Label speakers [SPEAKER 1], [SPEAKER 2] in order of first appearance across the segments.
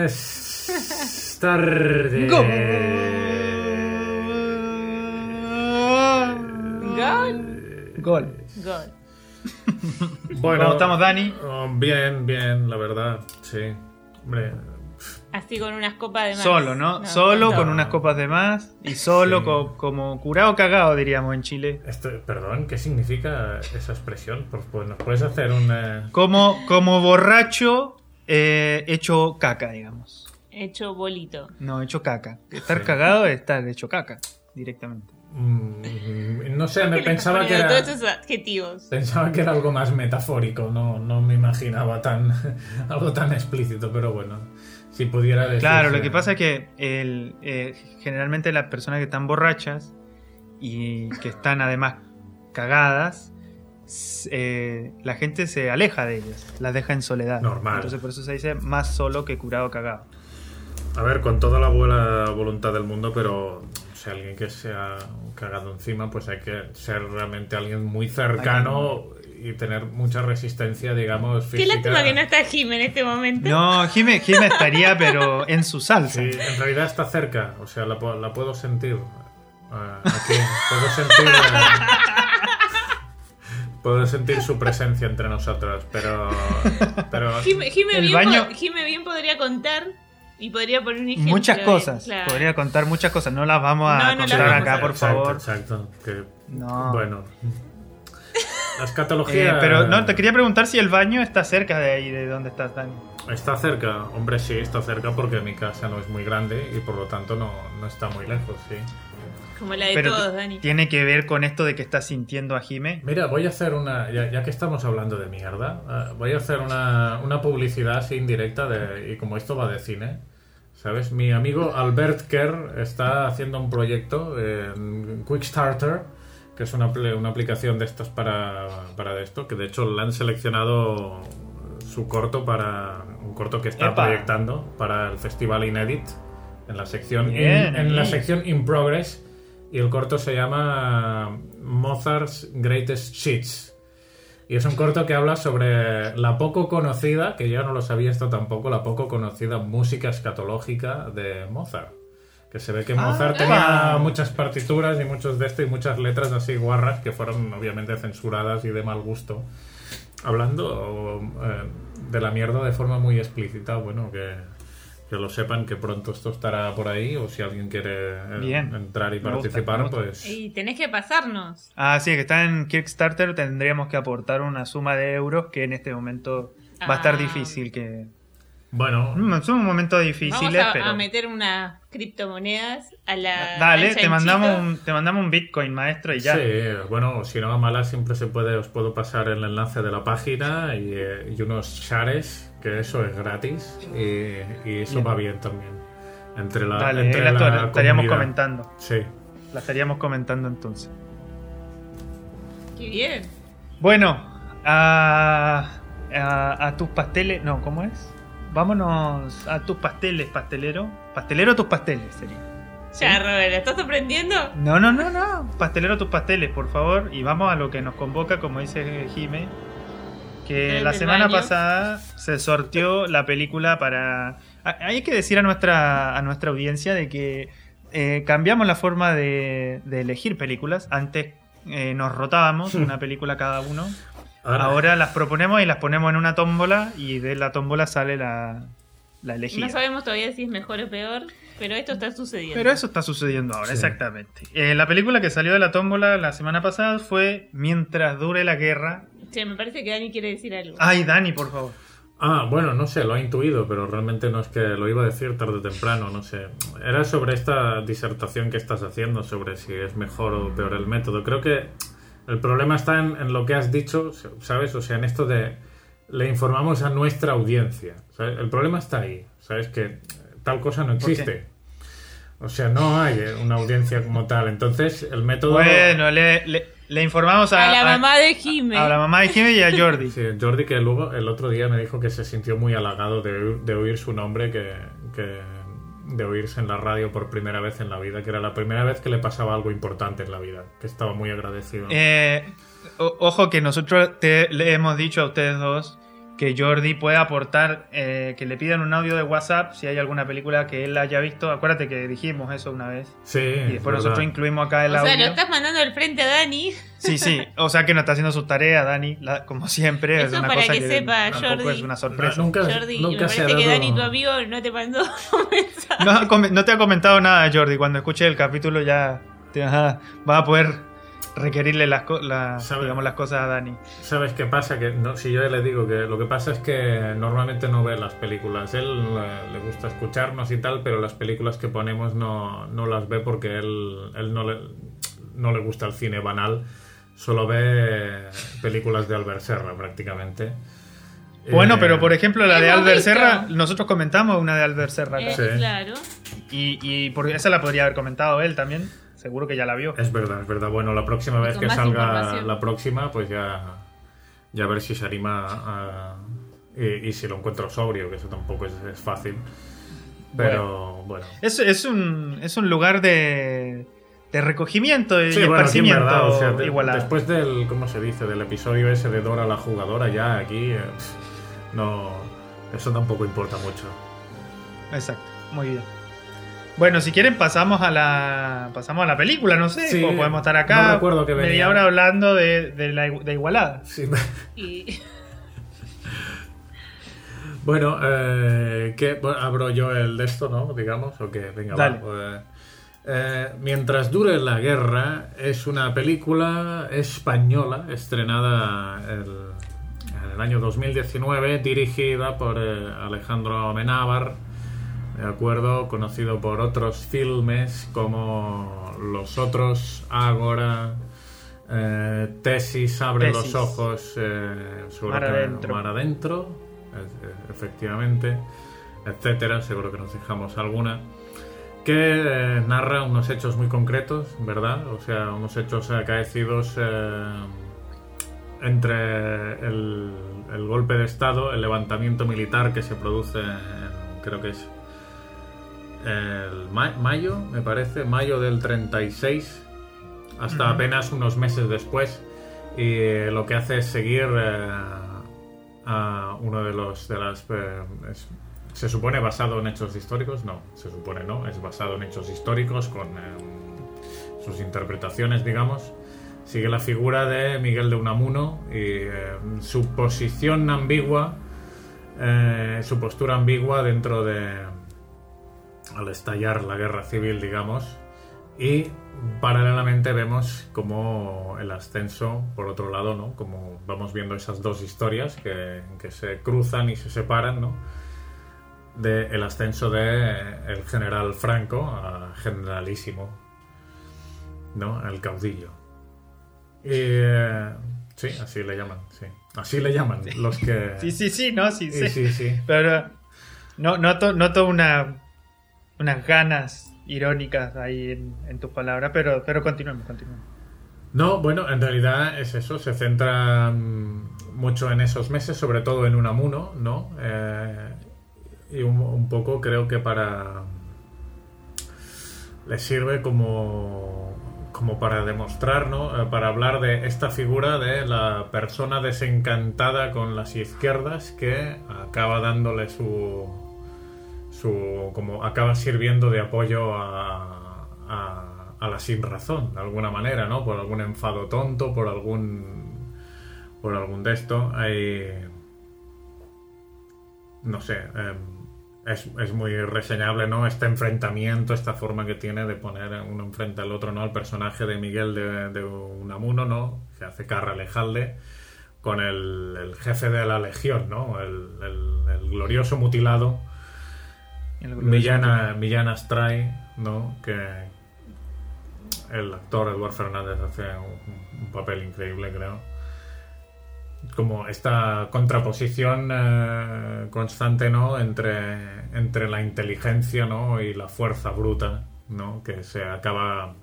[SPEAKER 1] Buenas tardes.
[SPEAKER 2] Gol.
[SPEAKER 3] Gol.
[SPEAKER 2] Gol.
[SPEAKER 1] Bueno,
[SPEAKER 3] ¿Cómo estamos, Dani?
[SPEAKER 1] oh, bien, bien, la verdad, sí. Hombre,
[SPEAKER 2] Así con unas copas de más.
[SPEAKER 3] Solo, ¿no? Solo
[SPEAKER 2] con
[SPEAKER 3] unas copas de más y solo
[SPEAKER 1] Sí.
[SPEAKER 3] co- como curado cagado, diríamos en Chile.
[SPEAKER 1] esto, perdón, ¿qué significa esa expresión? ¿Nos puedes hacer un... eh,
[SPEAKER 3] Como, como borracho eh, hecho caca, digamos.
[SPEAKER 2] Hecho bolito.
[SPEAKER 3] No, hecho caca. Estar
[SPEAKER 1] Sí.
[SPEAKER 3] cagado es estar hecho caca, directamente.
[SPEAKER 1] mm, no sé,
[SPEAKER 2] ¿Por
[SPEAKER 1] me pensaba que era...
[SPEAKER 2] Todos esos adjetivos.
[SPEAKER 1] Pensaba que era algo más metafórico, no, no me imaginaba tan algo tan explícito, pero bueno, si pudiera decir.
[SPEAKER 3] Claro, lo que pasa es que el, eh, generalmente las personas que están borrachas y que están además cagadas, eh, la gente se aleja de ellas, las deja en soledad.
[SPEAKER 1] Normal.
[SPEAKER 3] Entonces por eso se dice más solo que curado cagado.
[SPEAKER 1] A ver, con toda la buena voluntad del mundo, pero si alguien que se ha cagado encima, pues hay que ser realmente alguien muy cercano y tener mucha resistencia, digamos,
[SPEAKER 2] Qué
[SPEAKER 1] física.
[SPEAKER 2] lástima que no está Jim en este momento.
[SPEAKER 3] No, Jime, Jime estaría pero en su salsa.
[SPEAKER 1] Sí, en realidad está cerca, o sea, la, pu- la puedo sentir. ah, aquí, puedo sentir. eh, puedo sentir su presencia entre nosotros, pero. pero
[SPEAKER 2] Jim, Jim
[SPEAKER 3] El
[SPEAKER 2] bien,
[SPEAKER 3] baño-
[SPEAKER 2] Jim bien podría contar y podría poner un ejemplo.
[SPEAKER 3] Muchas cosas.
[SPEAKER 2] claro.
[SPEAKER 3] Podría contar muchas cosas. No las vamos a
[SPEAKER 2] No,
[SPEAKER 3] contar
[SPEAKER 2] vamos
[SPEAKER 3] acá,
[SPEAKER 2] a-
[SPEAKER 3] por
[SPEAKER 1] exacto,
[SPEAKER 3] favor.
[SPEAKER 1] Exacto. que-
[SPEAKER 3] No.
[SPEAKER 1] Bueno. La
[SPEAKER 3] Eh, pero no, te quería preguntar si el baño está cerca de ahí, de donde estás, Dani.
[SPEAKER 1] Está cerca, hombre, sí, está cerca porque mi casa no es muy grande y por lo tanto no, no está muy lejos, sí.
[SPEAKER 2] Como la de
[SPEAKER 3] Pero
[SPEAKER 2] todos, Dani.
[SPEAKER 3] tiene que ver con esto de que estás sintiendo a Jime.
[SPEAKER 1] Mira, voy a hacer una, ya, ya que estamos hablando de mierda, eh, voy a hacer una, una publicidad así indirecta de, y como esto va de cine, ¿sabes? Mi amigo Albert Kerr está haciendo un proyecto en Quickstarter, que es una, una aplicación de estas para, para esto, que de hecho le han seleccionado su corto para un corto que está
[SPEAKER 3] Epa.
[SPEAKER 1] proyectando para el festival Inedit en la sección
[SPEAKER 3] Bien,
[SPEAKER 1] in, en la sección In Progress y el corto se llama Mozart's Greatest Hits. Y es un corto que habla sobre la poco conocida, que yo no lo sabía esto tampoco, la poco conocida música escatológica de Mozart. Que se ve que
[SPEAKER 3] Ah,
[SPEAKER 1] Mozart
[SPEAKER 3] epa.
[SPEAKER 1] tenía muchas partituras y muchos de esto y muchas letras así guarras que fueron obviamente censuradas y de mal gusto. Hablando eh, de la mierda de forma muy explícita, bueno, que, que lo sepan que pronto esto estará por ahí o si alguien quiere eh,
[SPEAKER 3] Bien.
[SPEAKER 1] entrar y
[SPEAKER 3] Me
[SPEAKER 1] participar,
[SPEAKER 3] gusta.
[SPEAKER 1] pues...
[SPEAKER 2] Y tenés que pasarnos.
[SPEAKER 3] Ah, sí, que está en Kickstarter. Tendríamos que aportar una suma de euros que en este momento va a estar
[SPEAKER 2] Ah.
[SPEAKER 3] difícil. que
[SPEAKER 1] Bueno,
[SPEAKER 3] Mm, Son un momento difícil,
[SPEAKER 2] Vamos a,
[SPEAKER 3] pero.
[SPEAKER 2] a meter unas criptomonedas a la.
[SPEAKER 3] Dale,
[SPEAKER 2] al
[SPEAKER 3] te mandamos, un, te mandamos un Bitcoin, maestro, y ya.
[SPEAKER 1] Sí, bueno, si no a malas siempre se puede, os puedo pasar el enlace de la página y, eh, y unos shares, que eso es gratis y, y eso
[SPEAKER 3] Bien.
[SPEAKER 1] va bien también. Entre la,
[SPEAKER 3] Dale,
[SPEAKER 1] entre
[SPEAKER 3] la,
[SPEAKER 1] la
[SPEAKER 3] estaríamos comentando.
[SPEAKER 1] Sí.
[SPEAKER 3] La estaríamos comentando entonces.
[SPEAKER 2] Qué bien.
[SPEAKER 3] Bueno, a, a, a tus pasteles. No, ¿cómo es? Vámonos a tus pasteles, pastelero. Pastelero a tus pasteles sería.
[SPEAKER 2] Ya, Robert, ¿estás sorprendiendo?
[SPEAKER 3] No, no, no, no. Pastelero a tus pasteles, por favor. Y vamos a lo que nos convoca, como dice Jime. Que la semana
[SPEAKER 2] baño.
[SPEAKER 3] pasada se sorteó la película para. a- Hay que decir a nuestra, a nuestra audiencia de que eh, cambiamos la forma de, de elegir películas. Antes eh, nos rotábamos una película cada uno. Ahora las proponemos y las ponemos en una tómbola y de la tómbola sale la, la elegida.
[SPEAKER 2] No sabemos todavía si es mejor o peor, pero esto está sucediendo.
[SPEAKER 3] Pero eso está sucediendo ahora,
[SPEAKER 1] Sí.
[SPEAKER 3] exactamente. Eh, la película que salió de la tómbola la semana pasada fue Mientras dure la guerra.
[SPEAKER 2] Che, me parece que Dani quiere decir algo.
[SPEAKER 3] Ay, Dani, por favor.
[SPEAKER 1] Ah, bueno, no sé, lo ha intuido, pero realmente no es que lo iba a decir tarde o temprano, no sé. Era sobre esta disertación que estás haciendo, sobre si es mejor o peor el método. Creo que el problema está en, en lo que has dicho, ¿sabes? O sea, en esto de le informamos a nuestra audiencia. ¿sabes? El problema está ahí, ¿sabes? Que tal cosa no existe. O sea, no hay una audiencia como tal. Entonces, el método...
[SPEAKER 3] Bueno, le, le- le informamos a,
[SPEAKER 2] a la mamá de Jime.
[SPEAKER 3] a la mamá de Jimmy y a Jordi.
[SPEAKER 1] Sí, Jordi que luego el otro día me dijo que se sintió muy halagado de, oír- de oír su nombre, que, que- de oírse en la radio por primera vez en la vida, que era la primera vez que le pasaba algo importante en la vida, que estaba muy agradecido.
[SPEAKER 3] Eh, ojo que nosotros le hemos dicho a ustedes dos que Jordi puede aportar, eh, que le pidan un audio de WhatsApp si hay alguna película que él haya visto. Acuérdate que dijimos eso una vez.
[SPEAKER 1] Sí.
[SPEAKER 3] Y después
[SPEAKER 1] es
[SPEAKER 3] nosotros incluimos acá el
[SPEAKER 2] O sea,
[SPEAKER 3] audio.
[SPEAKER 2] lo estás mandando al frente a Dani.
[SPEAKER 3] Sí, sí. O sea que no está haciendo su tarea, Dani, la- como siempre. es
[SPEAKER 2] Eso
[SPEAKER 3] una
[SPEAKER 2] para
[SPEAKER 3] cosa
[SPEAKER 2] que sepa,
[SPEAKER 3] tampoco
[SPEAKER 2] Jordi.
[SPEAKER 3] es una sorpresa.
[SPEAKER 1] No, nunca,
[SPEAKER 2] Jordi,
[SPEAKER 1] nunca
[SPEAKER 2] me parece que
[SPEAKER 1] dado-
[SPEAKER 2] Dani, tu amigo, no te mandó un mensaje.
[SPEAKER 3] No, te ha comentado nada, Jordi. Cuando escuche el capítulo ya te vas a poder requerirle las, co- las, digamos, las cosas a Dani.
[SPEAKER 1] ¿Sabes qué pasa? Que no, si yo le digo que lo que pasa es que normalmente no ve las películas. Él eh, le gusta escucharnos y tal, pero las películas que ponemos no, no las ve porque él, él no, le, no le gusta el cine banal. Solo ve películas de Albert Serra prácticamente.
[SPEAKER 3] Bueno,
[SPEAKER 1] Eh,
[SPEAKER 3] pero por ejemplo, la de Albert
[SPEAKER 2] visto.
[SPEAKER 3] Serra, nosotros comentamos una de Albert Serra acá.
[SPEAKER 2] Eh,
[SPEAKER 1] Sí.
[SPEAKER 2] Claro.
[SPEAKER 3] Y, y por esa la podría haber comentado él también. Seguro que ya la vio.
[SPEAKER 1] Es verdad, es verdad. Bueno, la próxima vez que salga la próxima, pues ya, ya a ver si se anima a, y, y si lo encuentro sobrio, que eso tampoco es, es fácil. Pero bueno.
[SPEAKER 3] Es, es, un, es un lugar de, de recogimiento y
[SPEAKER 1] Sí, bueno, aquí en
[SPEAKER 3] esparcimiento
[SPEAKER 1] verdad, o sea, de-
[SPEAKER 3] igualado.
[SPEAKER 1] después del, ¿cómo se dice? Del episodio ese de Dora la jugadora, ya aquí, eh, no, eso tampoco importa mucho.
[SPEAKER 3] Exacto, muy bien. Bueno, si quieren pasamos a la pasamos a la película, no sé,
[SPEAKER 1] Sí,
[SPEAKER 3] podemos estar
[SPEAKER 1] no
[SPEAKER 3] acá
[SPEAKER 1] recuerdo que venía.
[SPEAKER 3] media hora hablando de, de la de Igualada.
[SPEAKER 1] Sí,
[SPEAKER 2] Y
[SPEAKER 1] Bueno, eh, ¿qué? Bueno, abro yo el de esto, ¿no? Digamos, o qué, venga,
[SPEAKER 3] Dale.
[SPEAKER 1] va. pues, eh, Mientras dure la guerra es una película española estrenada el- en el año 2019, dirigida por eh, Alejandro Amenábar, de acuerdo, conocido por otros filmes como Los Otros, Ágora, eh, Tesis, Abre
[SPEAKER 3] Tesis.
[SPEAKER 1] los Ojos, eh, seguro
[SPEAKER 3] Mar adentro.
[SPEAKER 1] Mar adentro, eh, eh, efectivamente, etcétera, seguro que nos dejamos alguna que eh, narra unos hechos muy concretos, ¿verdad? O sea, unos hechos acaecidos eh, entre el, el golpe de Estado, el levantamiento militar que se produce, en- creo que es el ma- mayo, me parece, mayo del 36, hasta apenas unos meses después, y eh, lo que hace es seguir eh, a uno de los de las eh, es- se supone basado en hechos históricos, no, se supone no, es basado en hechos históricos con eh, sus interpretaciones, digamos. Sigue la figura de Miguel de Unamuno y eh, su posición ambigua, eh, su postura ambigua dentro de al estallar la guerra civil, digamos, y paralelamente vemos como el ascenso, por otro lado, ¿no? Como vamos viendo esas dos historias que, que se cruzan y se separan, ¿no? De el ascenso de el general Franco a generalísimo, ¿no? El caudillo. Y eh, sí, así le llaman, sí. Así le llaman los que...
[SPEAKER 3] Sí, sí, sí, no, sí, sí.
[SPEAKER 1] sí, sí.
[SPEAKER 3] Pero no, noto, noto una, unas ganas irónicas ahí en, en tus palabras, pero, pero continuemos, continuemos.
[SPEAKER 1] No, bueno, en realidad es eso, se centra mucho en esos meses, sobre todo en Unamuno, ¿no? Eh, y un, un poco creo que para... le sirve como, como para demostrar, ¿no? Eh, para hablar de esta figura de la persona desencantada con las izquierdas que acaba dándole su... su como acaba sirviendo de apoyo a, a, a la sin razón, de alguna manera, ¿no? Por algún enfado tonto, por algún... por algún de esto. No sé... em, es, es muy reseñable, ¿no? Este enfrentamiento, esta forma que tiene de poner uno enfrente al otro, ¿no? El personaje de Miguel de, de Unamuno, ¿no? Que hace Carra Lejalde con el, jefe de la legión, ¿no? El, el- glorioso mutilado Millana, Millana Astray, ¿no? Que el actor Eduard Fernández hace un, un papel increíble, creo. Como esta contraposición eh, constante, ¿no? Entre, entre la inteligencia, ¿no? Y la fuerza bruta, ¿no? Que se acaba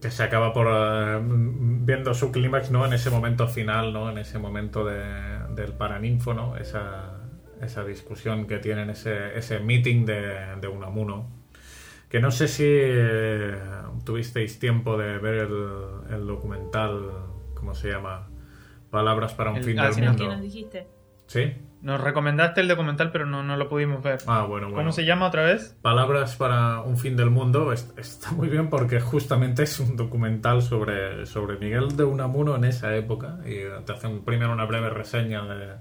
[SPEAKER 1] que se acaba por eh, viendo su clímax no en ese momento final no en ese momento de- del paraninfo no esa, esa discusión que tienen ese, ese meeting de, de Unamuno que no sé si eh, tuvisteis tiempo de ver el, el documental cómo se llama Palabras para un
[SPEAKER 3] El-
[SPEAKER 1] fin
[SPEAKER 3] ah,
[SPEAKER 1] del
[SPEAKER 2] ¿Qué
[SPEAKER 1] mundo.
[SPEAKER 2] nos dijiste?
[SPEAKER 1] ¿Sí?
[SPEAKER 3] Nos recomendaste el documental, pero no, no lo pudimos ver.
[SPEAKER 1] Ah, bueno, bueno.
[SPEAKER 3] ¿Cómo se llama otra vez?
[SPEAKER 1] Palabras para un fin del mundo es- está muy bien porque justamente es un documental sobre, sobre Miguel de Unamuno en esa época y te hacen primero una breve reseña de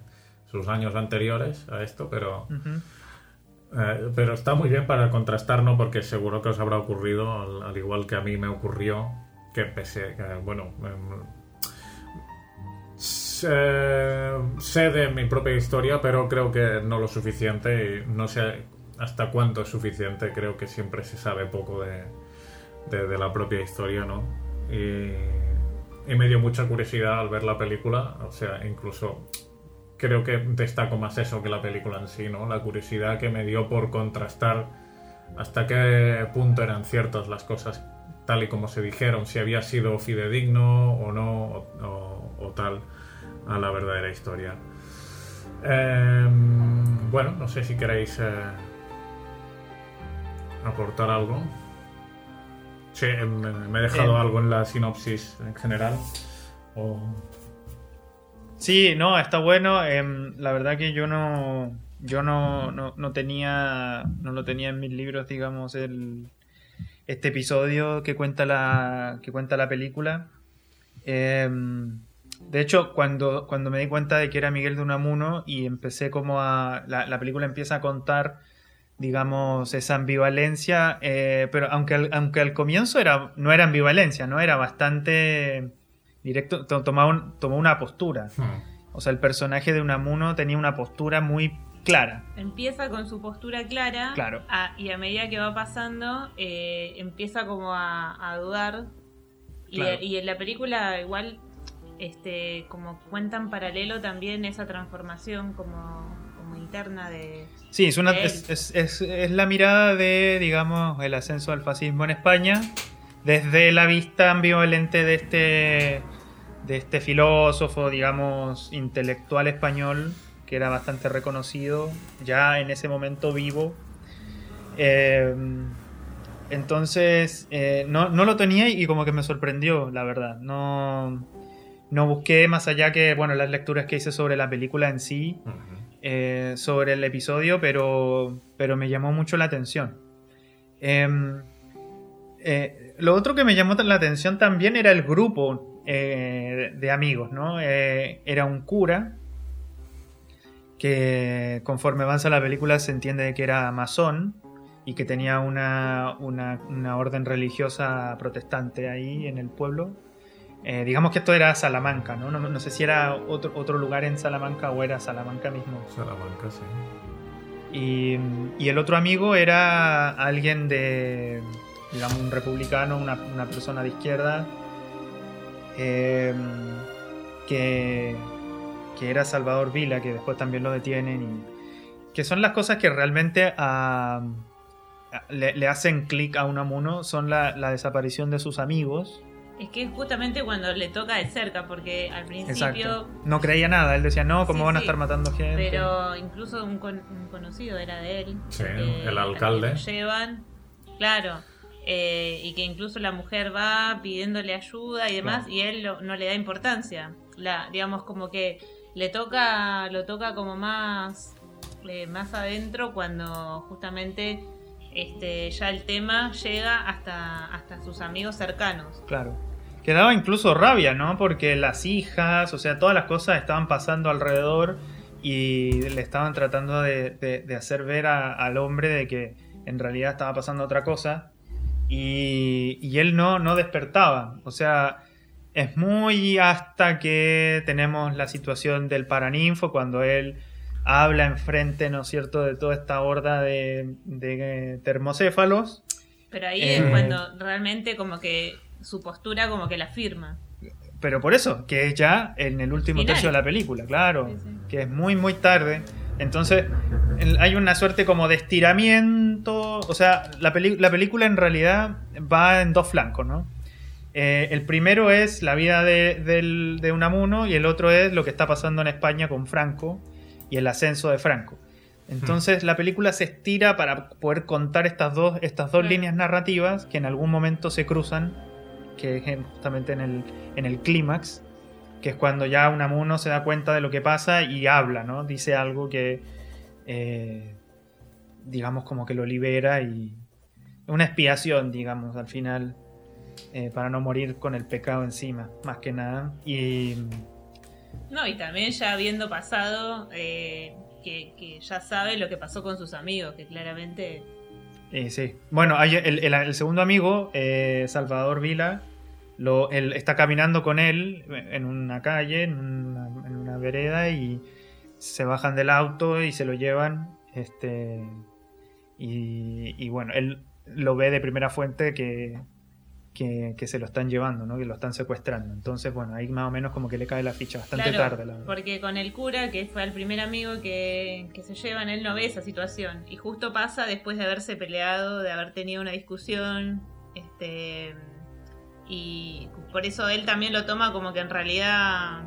[SPEAKER 1] sus años anteriores a esto, pero, eh, pero está muy bien para contrastar, ¿no? Porque seguro que os habrá ocurrido, al, al igual que a mí me ocurrió, que pese, que, bueno, em, sé, sé de mi propia historia, pero creo que no lo suficiente y no sé hasta cuánto es suficiente. Creo que siempre se sabe poco de, de- de la propia historia, ¿no? Y, y me dio mucha curiosidad al ver la película, o sea, incluso creo que destaco más eso que la película en sí, ¿no? La curiosidad que me dio por contrastar hasta qué punto eran ciertas las cosas tal y como se dijeron, si había sido fidedigno o no, o, o- o tal, a la verdadera historia. Em, bueno, no sé si queréis eh, aportar algo. Sí, em, me, me he dejado
[SPEAKER 3] Em.
[SPEAKER 1] algo en la sinopsis en general. O...
[SPEAKER 3] Sí, no, está bueno. Em, la verdad que yo no, yo no, no, no tenía, no lo tenía en mis libros, digamos, el, este episodio que cuenta la, que cuenta la película. Em, de hecho, cuando, cuando me di cuenta de que era Miguel de Unamuno y empecé como a, la, la película empieza a contar, digamos, esa ambivalencia, eh, pero aunque aunque al comienzo era, no era ambivalencia, no era bastante directo, to- tomaba un- tomó una postura.
[SPEAKER 1] Hmm.
[SPEAKER 3] O sea, el personaje de Unamuno tenía una postura muy clara.
[SPEAKER 2] Empieza con su postura clara
[SPEAKER 3] Claro.
[SPEAKER 2] a- y a medida que va pasando eh, empieza como a, a dudar y,
[SPEAKER 3] Claro.
[SPEAKER 2] y en la película igual este como cuenta en paralelo también esa transformación como, como interna de
[SPEAKER 3] Sí, es, una, es, es- es- es la mirada de, digamos, el ascenso del fascismo en España desde la vista ambivalente de este, de este filósofo, digamos, intelectual español que era bastante reconocido, ya en ese momento vivo. Eh, entonces, eh, no, no lo tenía y como que me sorprendió, la verdad. No, no busqué más allá que, bueno, las lecturas que hice sobre la película en sí eh, sobre el episodio, pero, pero me llamó mucho la atención. Em, eh, lo otro que me llamó la atención también era el grupo eh, de amigos, ¿no? Eh, era un cura que conforme avanza la película se entiende que era masón y que tenía una, una- una orden religiosa protestante ahí en el pueblo. Eh, digamos que esto era Salamanca, ¿no? No, no sé si era otro, otro lugar en Salamanca o era Salamanca mismo.
[SPEAKER 1] Salamanca, sí.
[SPEAKER 3] Y, y el otro amigo era alguien de, digamos, un republicano, una, una persona de izquierda, eh, que, que era Salvador Vila, que después también lo detienen, y que son las cosas que realmente ah, le, le hacen clic a Unamuno, son la, la desaparición de sus amigos.
[SPEAKER 2] es que es justamente cuando le toca de cerca porque al principio
[SPEAKER 3] Exacto. No creía nada, él decía, no, ¿cómo
[SPEAKER 2] Sí,
[SPEAKER 3] van a
[SPEAKER 2] sí.
[SPEAKER 3] estar matando gente?
[SPEAKER 2] Pero incluso un, con- un conocido era de él.
[SPEAKER 1] Sí,
[SPEAKER 2] porque
[SPEAKER 1] el alcalde.
[SPEAKER 2] lo llevan, claro. Eh, y que incluso la mujer va pidiéndole ayuda y demás,
[SPEAKER 3] Claro.
[SPEAKER 2] y él lo- no le da importancia. La, digamos, como que le toca, lo toca como más, eh, más adentro cuando justamente este, ya el tema llega hasta, hasta sus amigos cercanos.
[SPEAKER 3] Claro. Que daba incluso rabia, ¿no? Porque las hijas, o sea, todas las cosas estaban pasando alrededor y le estaban tratando de, de- de hacer ver a- al hombre de que en realidad estaba pasando otra cosa y, y él no, no despertaba. O sea, es muy hasta que tenemos la situación del paraninfo cuando él habla enfrente, ¿no es cierto?, de toda esta horda de, de termocéfalos.
[SPEAKER 2] Pero ahí
[SPEAKER 3] Eh.
[SPEAKER 2] es cuando realmente como que su postura como que la firma.
[SPEAKER 3] Pero por eso, que es ya en el último
[SPEAKER 2] Final.
[SPEAKER 3] tercio de la película, claro.
[SPEAKER 2] Sí, sí.
[SPEAKER 3] Que es muy, muy tarde. Entonces, hay una suerte como de estiramiento. O sea, la, película en realidad va en dos flancos, ¿no? Eh, el primero es la vida de, del- de Unamuno y el otro es lo que está pasando en España con Franco y el ascenso de Franco. Entonces la película se estira para poder contar estas dos, estas dos líneas narrativas que en algún momento se cruzan, que es en- justamente en el, en el clímax. Que es cuando ya Unamuno se da cuenta de lo que pasa y habla, ¿no? Dice algo que, eh, digamos, como que lo libera y una expiación, digamos, al final, eh, para no morir con el pecado encima, más que nada. Y...
[SPEAKER 2] No, y también ya habiendo pasado, eh, que, ya sabe lo que pasó con sus amigos, que claramente...
[SPEAKER 3] sí. Bueno, hay el, segundo amigo, Salvador Vila, lo, él está caminando con él en una calle, en una, vereda, y se bajan del auto y se lo llevan. Este, y, bueno, él lo ve de primera fuente que, que, se lo están llevando, ¿no? que lo están secuestrando. Entonces, bueno, ahí más o menos como que le cae la ficha bastante tarde. La
[SPEAKER 2] porque con el cura, que fue el primer amigo que, que se llevan, él no ve esa situación. Y justo pasa después de haberse peleado, de haber tenido una discusión. Este y por eso él también lo toma como que en realidad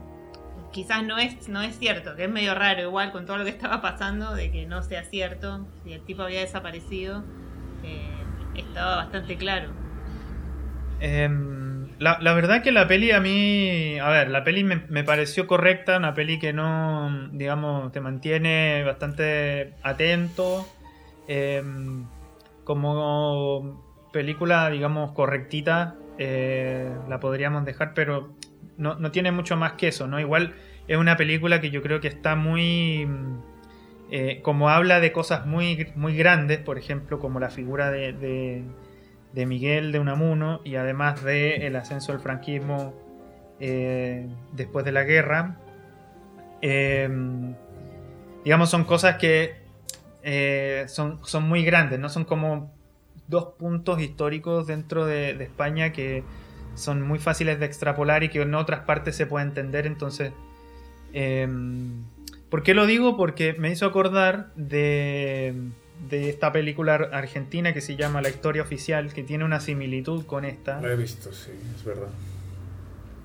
[SPEAKER 2] quizás no es, no es cierto, que es medio raro igual con todo lo que estaba pasando, de que no sea cierto, si el tipo había desaparecido, eh, estaba bastante claro.
[SPEAKER 3] Em, la, verdad que la peli a mí, a ver, la peli me, pareció correcta, una peli que no, digamos, te mantiene bastante atento, em, como película, digamos, correctita, eh, la podríamos dejar, pero no, tiene mucho más que eso, ¿no? Igual es una película que yo creo que está muy... Eh, como habla de cosas muy, muy grandes, por ejemplo, como la figura de, de, Miguel de Unamuno y además de el ascenso del franquismo eh, después de la guerra, digamos, son cosas que son, son muy grandes, ¿no? Son como dos puntos históricos dentro de, España que son muy fáciles de extrapolar y que en otras partes se puede entender. Entonces, em, ¿por qué lo digo? Porque me hizo acordar de, de, esta película argentina que se llama La historia oficial, que tiene una similitud con esta.
[SPEAKER 1] Lo he visto, sí, es verdad.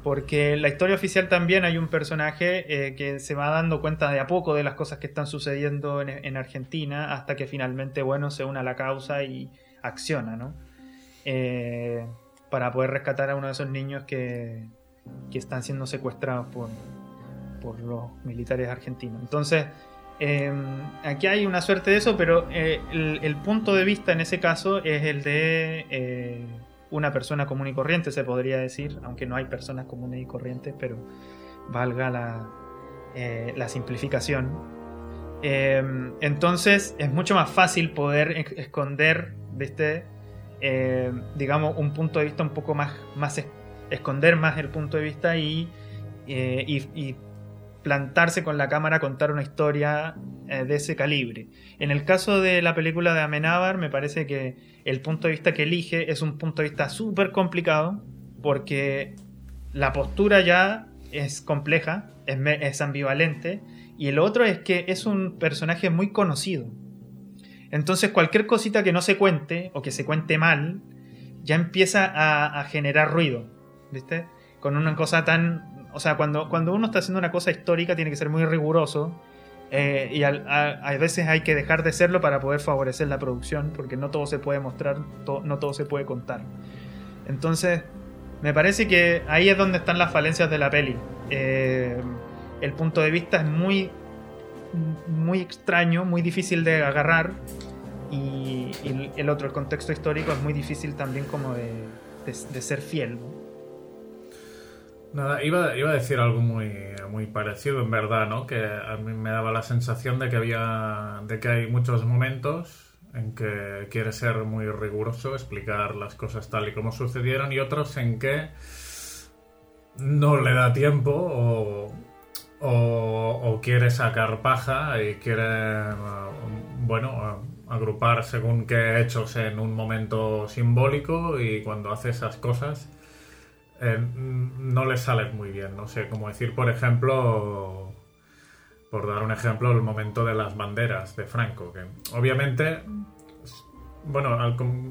[SPEAKER 3] Porque en la historia oficial también hay un personaje eh, que se va dando cuenta de a poco de las cosas que están sucediendo en, en Argentina hasta que finalmente, bueno, se une a la causa y, acciona, ¿no? Eh, para poder rescatar a uno de esos niños que, que están siendo secuestrados por, por los militares argentinos. Entonces, em, aquí hay una suerte de eso, pero eh, el, punto de vista en ese caso es el de eh, una persona común y corriente, se podría decir, aunque no hay personas comunes y corrientes, pero valga la, la simplificación. Em, entonces es mucho más fácil poder esconder ¿viste? Eh, digamos, un punto de vista un poco más, más esconder más el punto de vista y, eh, y, plantarse con la cámara contar una historia eh, de ese calibre. En el caso de la película de Amenábar, me parece que el punto de vista que elige es un punto de vista súper complicado porque la postura ya es compleja, es, es ambivalente, y el otro es que es un personaje muy conocido. Entonces cualquier cosita que no se cuente o que se cuente mal, ya empieza a, generar ruido. ¿Viste? Con una cosa tan... O sea, cuando, cuando uno está haciendo una cosa histórica tiene que ser muy riguroso. Eh, y a, veces hay que dejar de serlo para poder favorecer la producción, porque no todo se puede mostrar, no todo se puede contar. Entonces, me parece que ahí es donde están las falencias de la peli. Eh, el punto de vista es muy muy extraño, muy difícil de agarrar. Y, el otro, el contexto histórico, es muy difícil también como de, de, ser fiel.
[SPEAKER 1] Nada, iba, iba, a decir algo muy, muy parecido, en verdad, ¿no? Que a mí me daba la sensación de que había. de que hay muchos momentos en que quiere ser muy riguroso, explicar las cosas tal y como sucedieron, y otros en que no le da tiempo o o, quiere sacar paja y quiere, eh, bueno, agrupar según qué hechos en un momento simbólico y cuando hace esas cosas eh, no le sale muy bien. No sé, como decir, por ejemplo, por dar un ejemplo, el momento de las banderas de Franco, que obviamente bueno,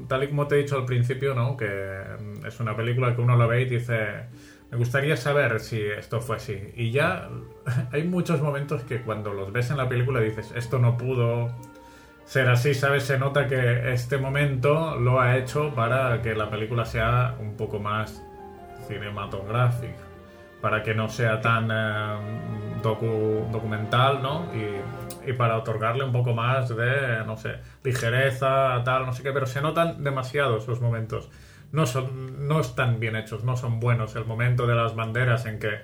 [SPEAKER 1] tal y como te he dicho al principio, ¿no? Que es una película que uno la ve y dice, me gustaría saber si esto fue así. Y ya hay muchos momentos que cuando los ves en la película dices, esto no pudo ser así, ¿sabes? Se nota que este momento lo ha hecho para que la película sea un poco más cinematográfica. para que no sea tan eh, docu- documental, ¿no? Y, para otorgarle un poco más de, no sé, ligereza, tal, no sé qué, pero se notan demasiado esos momentos. No, son, no están bien hechos, no son buenos. El momento de las banderas en que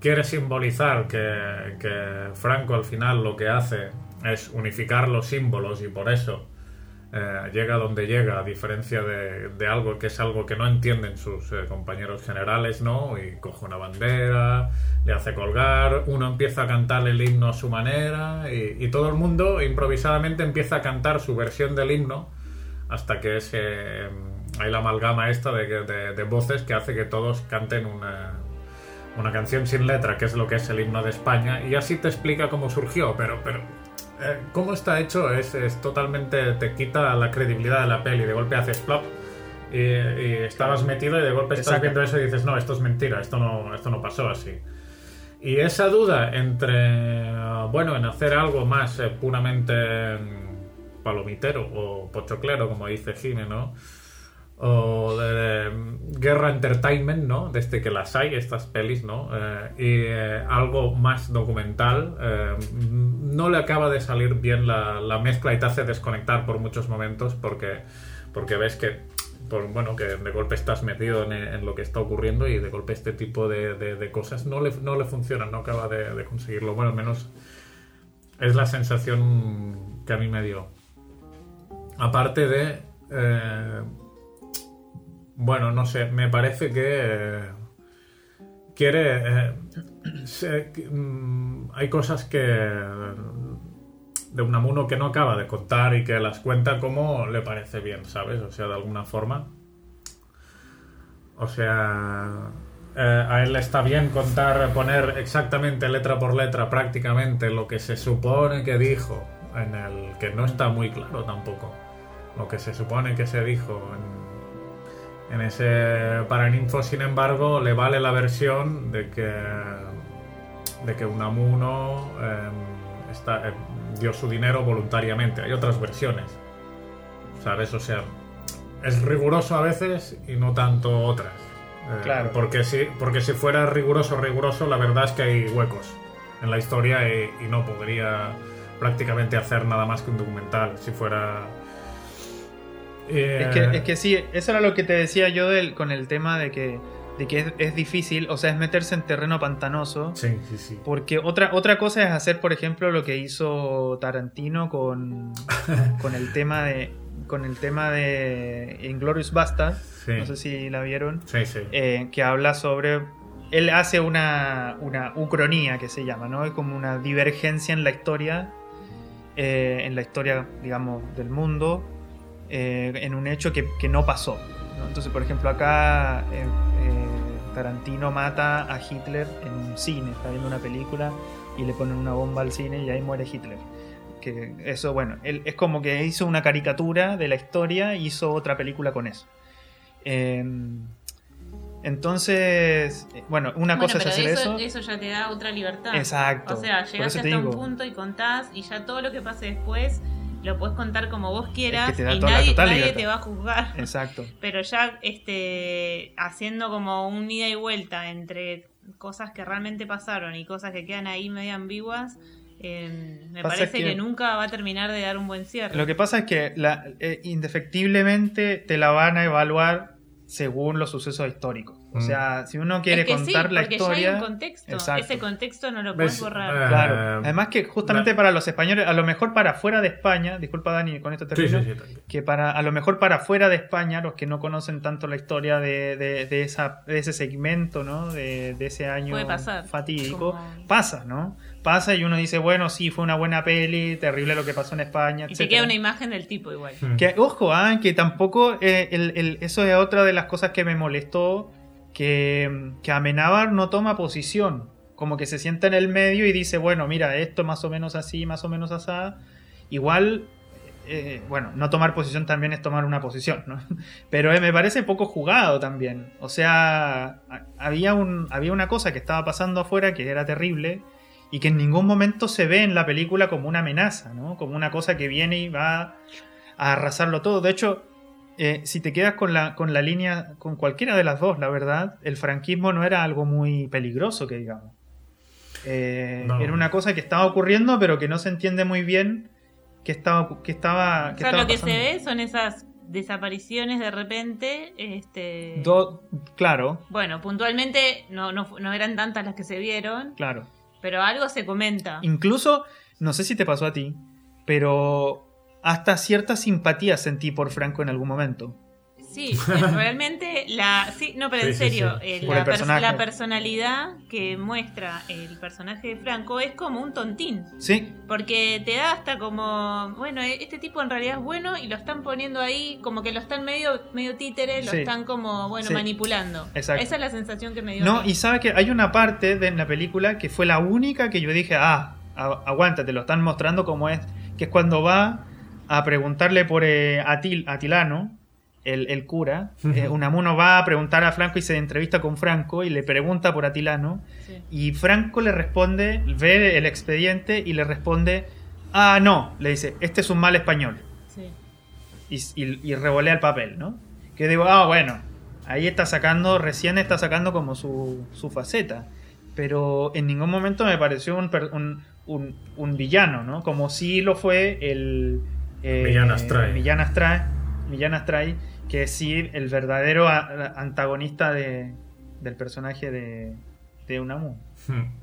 [SPEAKER 1] quiere simbolizar que, que Franco al final lo que hace es unificar los símbolos y por eso eh, llega donde llega, a diferencia de, de algo que es algo que no entienden sus eh, compañeros generales, ¿no? Y coge una bandera, le hace colgar, uno empieza a cantar el himno a su manera y, y todo el mundo improvisadamente empieza a cantar su versión del himno hasta que es, eh, hay la amalgama esta de, de- de voces que hace que todos canten una, una canción sin letra, que es lo que es el himno de España, y así te explica cómo surgió, pero, pero eh, cómo está hecho es, es totalmente, te quita la credibilidad de la peli, de golpe haces plop y, y estabas metido y de golpe estás
[SPEAKER 3] Exacto.
[SPEAKER 1] viendo eso y dices, no, esto es mentira, esto no, esto no pasó así. Y esa duda entre, eh, bueno, en hacer algo más eh, puramente mm, palomitero o pochoclero, como dice Jime, ¿no? O de, guerra entertainment, ¿no? Desde que las hay, estas pelis, ¿no? Eh, y eh, algo más documental, eh, no le acaba de salir bien la, la mezcla y te hace desconectar por muchos momentos porque, porque ves que bueno, que de golpe estás metido en, lo que está ocurriendo y de golpe este tipo de cosas no le, no le funcionan, no acaba de, de conseguirlo. Bueno, al menos es la sensación que a mí me dio. Aparte de... bueno, no sé, me parece que... quiere... eh, mm, hay cosas que... De Unamuno que no acaba de contar y que las cuenta como le parece bien, ¿sabes? O sea, de alguna forma. O sea, eh, a él le está bien contar, poner exactamente letra por letra prácticamente lo que se supone que dijo, en el que no está muy claro tampoco, lo que se supone que se dijo en, en ese Paraninfo, sin embargo, le vale la versión de que, de que Unamuno eh, está, eh, dio su dinero voluntariamente. Hay otras versiones, ¿sabes? O sea, es riguroso a veces y no tanto otras. Eh,
[SPEAKER 3] Claro.
[SPEAKER 1] Porque si, porque si fuera riguroso, riguroso, la verdad es que hay huecos en la historia y, y no podría prácticamente hacer nada más que un documental si fuera... Eh,
[SPEAKER 3] Es que, es que sí, eso era lo que te decía yo del, con el tema de que, de que es, es difícil, o sea, es meterse en terreno pantanoso.
[SPEAKER 1] Sí, sí, sí.
[SPEAKER 3] Porque otra, otra cosa es hacer, por ejemplo, lo que hizo Tarantino con, con el tema de con el tema de Inglorious Bastard,
[SPEAKER 1] Sí.
[SPEAKER 3] no sé si la vieron,
[SPEAKER 1] Sí, sí.
[SPEAKER 3] eh, que habla sobre él hace una, una ucronía que se llama, ¿no? Es como una divergencia en la historia, eh, en la historia, digamos, del mundo, eh, en un hecho que, que no pasó. ¿no? Entonces, por ejemplo, acá eh, eh, Tarantino mata a Hitler en un cine, está viendo una película y le ponen una bomba al cine y ahí muere Hitler. Que eso, bueno, él es como que hizo una caricatura de la historia y hizo otra película con eso. Em, entonces, bueno, una
[SPEAKER 2] Bueno,
[SPEAKER 3] cosa es
[SPEAKER 2] pero
[SPEAKER 3] hacer
[SPEAKER 2] eso,
[SPEAKER 3] eso.
[SPEAKER 2] eso ya te da otra libertad.
[SPEAKER 3] Exacto.
[SPEAKER 2] O sea, llegas hasta un punto y contás y ya todo lo que pase después lo puedes contar como vos quieras
[SPEAKER 3] Es que
[SPEAKER 2] y nadie, nadie te va a juzgar.
[SPEAKER 3] Exacto.
[SPEAKER 2] Pero ya este haciendo como un ida y vuelta entre cosas que realmente pasaron y cosas que quedan ahí medio ambiguas, eh, me
[SPEAKER 3] Pasa
[SPEAKER 2] parece
[SPEAKER 3] que-
[SPEAKER 2] que... nunca va a terminar de dar un buen cierre.
[SPEAKER 3] Lo que pasa es que la, eh, indefectiblemente te la van a evaluar según los sucesos históricos. O
[SPEAKER 1] Mm.
[SPEAKER 3] sea, si uno quiere
[SPEAKER 2] es que
[SPEAKER 3] contar
[SPEAKER 2] sí,
[SPEAKER 3] la historia.
[SPEAKER 2] ya hay un contexto.
[SPEAKER 3] Exacto.
[SPEAKER 2] Ese contexto no lo
[SPEAKER 1] ¿Ves?
[SPEAKER 2] puedes borrar.
[SPEAKER 1] Eh,
[SPEAKER 3] Claro. Además que justamente para los españoles, a lo mejor para fuera de España, disculpa Dani, con esto termino,
[SPEAKER 1] sí, sí,
[SPEAKER 3] que para a lo mejor para fuera de España, los que no conocen tanto la historia de, de- de esa, de ese segmento, ¿no? De, de ese año fatídico,
[SPEAKER 2] Como-
[SPEAKER 3] pasa, ¿no? Pasa y uno dice, bueno, sí, fue una buena peli, terrible lo que pasó en España,
[SPEAKER 2] Y te
[SPEAKER 3] etcétera.
[SPEAKER 2] queda una imagen del tipo igual.
[SPEAKER 1] Mm.
[SPEAKER 3] Que, ojo, ah, que tampoco, eh, el- el- eso es otra de las cosas que me molestó, que, que Amenábar no toma posición, como que se sienta en el medio y dice, bueno, mira, esto más o menos así, más o menos así. Igual, eh, bueno, no tomar posición también es tomar una posición, ¿no? Pero eh, me parece poco jugado también. O sea, había, un, había una cosa que estaba pasando afuera que era terrible y que en ningún momento se ve en la película como una amenaza, ¿no? Como una cosa que viene y va a arrasarlo todo. De hecho, eh, si te quedas con la, con la línea, con cualquiera de las dos, la verdad, el franquismo no era algo muy peligroso, que digamos. Eh,
[SPEAKER 1] No.
[SPEAKER 3] Era una cosa que estaba ocurriendo, pero que no se entiende muy bien que estaba, que estaba,
[SPEAKER 2] O
[SPEAKER 3] que
[SPEAKER 2] sea,
[SPEAKER 3] estaba
[SPEAKER 2] lo que
[SPEAKER 3] pasando.
[SPEAKER 2] se ve son esas desapariciones de repente. Este,
[SPEAKER 3] Do- claro,
[SPEAKER 2] bueno, puntualmente no, no, no eran tantas las que se vieron,
[SPEAKER 3] claro.
[SPEAKER 2] Pero algo se comenta.
[SPEAKER 3] Incluso, no sé si te pasó a ti, pero hasta cierta simpatía sentí por Franco en algún momento.
[SPEAKER 2] Sí, realmente la. Sí, no, pero en
[SPEAKER 1] Sí,
[SPEAKER 2] serio,
[SPEAKER 1] sí,
[SPEAKER 2] eh,
[SPEAKER 1] sí.
[SPEAKER 2] La, pers- la personalidad que muestra el personaje de Franco es como un tontín.
[SPEAKER 3] Sí,
[SPEAKER 2] Porque te da hasta como, bueno, eh, este tipo en realidad es bueno y lo están poniendo ahí, como que lo están medio, medio títere, lo
[SPEAKER 3] Sí.
[SPEAKER 2] están como, bueno,
[SPEAKER 3] Sí.
[SPEAKER 2] manipulando.
[SPEAKER 3] Exacto.
[SPEAKER 2] Esa es la sensación que me dio.
[SPEAKER 3] No, y sabe que hay una parte de, en la película que fue la única que yo dije, ah, a- aguanta, te lo están mostrando como es, que es cuando va a preguntarle por eh, Atil, Atilano, el, el cura, eh, Unamuno va a preguntar a Franco y se entrevista con Franco y le pregunta por Atilano,
[SPEAKER 2] Sí.
[SPEAKER 3] y Franco le responde, ve el expediente y le responde, ah, no, le dice, este es un mal español
[SPEAKER 2] Sí.
[SPEAKER 3] y, y, y revolea el papel, ¿no? Que digo, ah, bueno, ahí está sacando, recién está sacando como su, su faceta. Pero en ningún momento me pareció un, un, un- un villano, ¿no? Como si lo fue el... eh,
[SPEAKER 1] Millán Astray.
[SPEAKER 3] Millán Astray, Millán Astray, que es sí el verdadero antagonista de, del personaje de, de Unamu.
[SPEAKER 1] Hmm.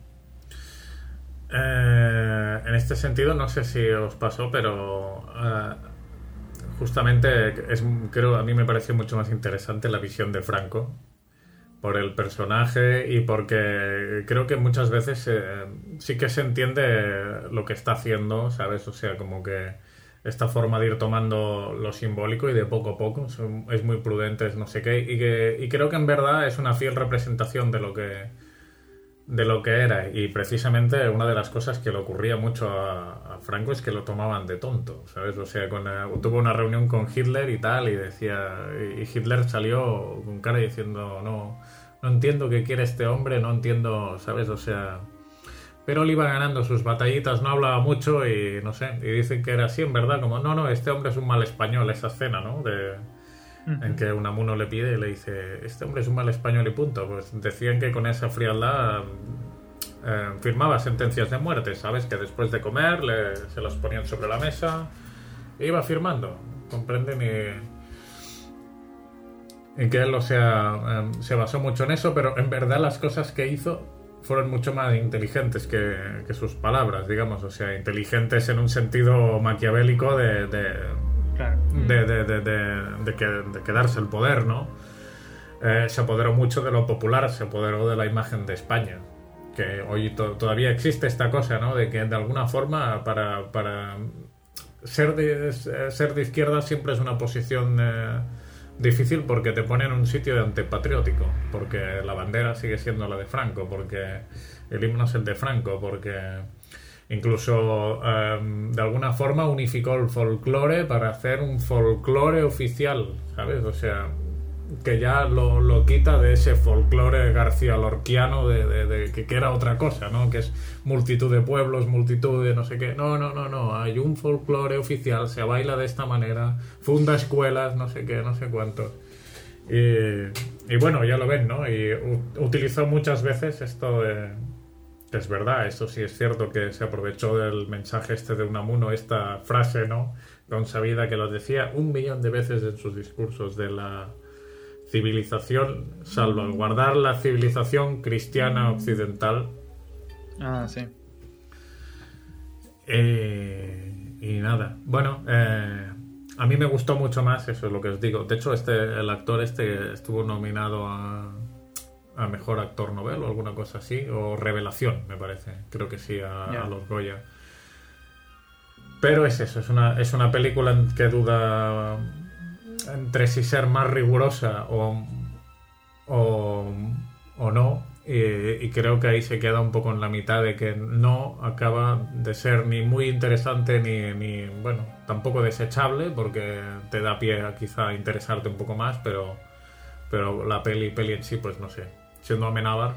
[SPEAKER 1] Eh, en este sentido, no sé si os pasó, pero eh, justamente es, creo a mí me pareció mucho más interesante la visión de Franco por el personaje y porque creo que muchas veces eh, sí que se entiende lo que está haciendo, ¿sabes? O sea, como que esta forma de ir tomando lo simbólico y de poco a poco es muy prudente, es no sé qué, y, que, y creo que en verdad es una fiel representación de lo que de lo que era y precisamente una de las cosas que le ocurría mucho a, a Franco es que lo tomaban de tonto, ¿sabes? O sea, con, eh, tuvo una reunión con Hitler y tal y decía y Hitler salió con cara diciendo no no entiendo qué quiere este hombre, no entiendo, ¿sabes? O sea, pero él iba ganando sus batallitas, no hablaba mucho y no sé, y dicen que era así en verdad, como no, no, este hombre es un mal español, esa escena, ¿no? De, en que Unamuno le pide y le dice, este hombre es un mal español y punto. Pues decían que con esa frialdad eh, firmaba sentencias de muerte, ¿sabes? Que después de comer le- se las ponían sobre la mesa e iba firmando, ¿comprenden? Y, y que él, o sea, eh, se basó mucho en eso, pero en verdad las cosas que hizo fueron mucho más inteligentes que, que sus palabras, digamos, o sea, inteligentes en un sentido maquiavélico de- de,
[SPEAKER 3] Claro.
[SPEAKER 1] de, de, de, de- de que- de quedarse el poder, ¿no? Eh, se apoderó mucho de lo popular, se apoderó de la imagen de España. Que hoy to- todavía existe esta cosa, ¿no? De que de alguna forma para, para ser, de, ser de izquierda siempre es una posición eh, difícil porque te pone en un sitio de antipatriótico, porque la bandera sigue siendo la de Franco, porque el himno es el de Franco, porque incluso eh, de alguna forma unificó el folclore para hacer un folclore oficial, ¿sabes? O sea, que ya lo, lo quita de ese folclore García Lorquiano de, que, era otra cosa, ¿no? Que es multitud de pueblos, multitud de no sé qué. No, no, no, no. Hay un folclore oficial, se baila de esta manera, funda escuelas, no sé qué, no sé cuántos. Y, bueno, ya lo ven, ¿no? Y utilizó muchas veces esto de... Es verdad, eso sí es cierto que se aprovechó del mensaje este de Unamuno, esta frase, ¿no? Consabida que lo decía un millón de veces en sus discursos de la civilización, salvaguardar la civilización cristiana occidental.
[SPEAKER 3] Ah, sí.
[SPEAKER 1] Eh, y nada, bueno, eh, a mí me gustó mucho más eso, es lo que os digo. De hecho, este, el actor este estuvo nominado a, a Mejor Actor Novel o alguna cosa así, o Revelación, me parece. Creo que sí, a, a los Goya. Pero es eso, es una, es una película en que duda entre si ser más rigurosa o, o, o no. Y, y creo que ahí se queda un poco en la mitad de que no acaba de ser ni muy interesante ni, ni bueno, tampoco desechable porque te da pie a quizá interesarte un poco más, pero, pero la peli, peli en sí, pues no sé. Siendo Amenábar,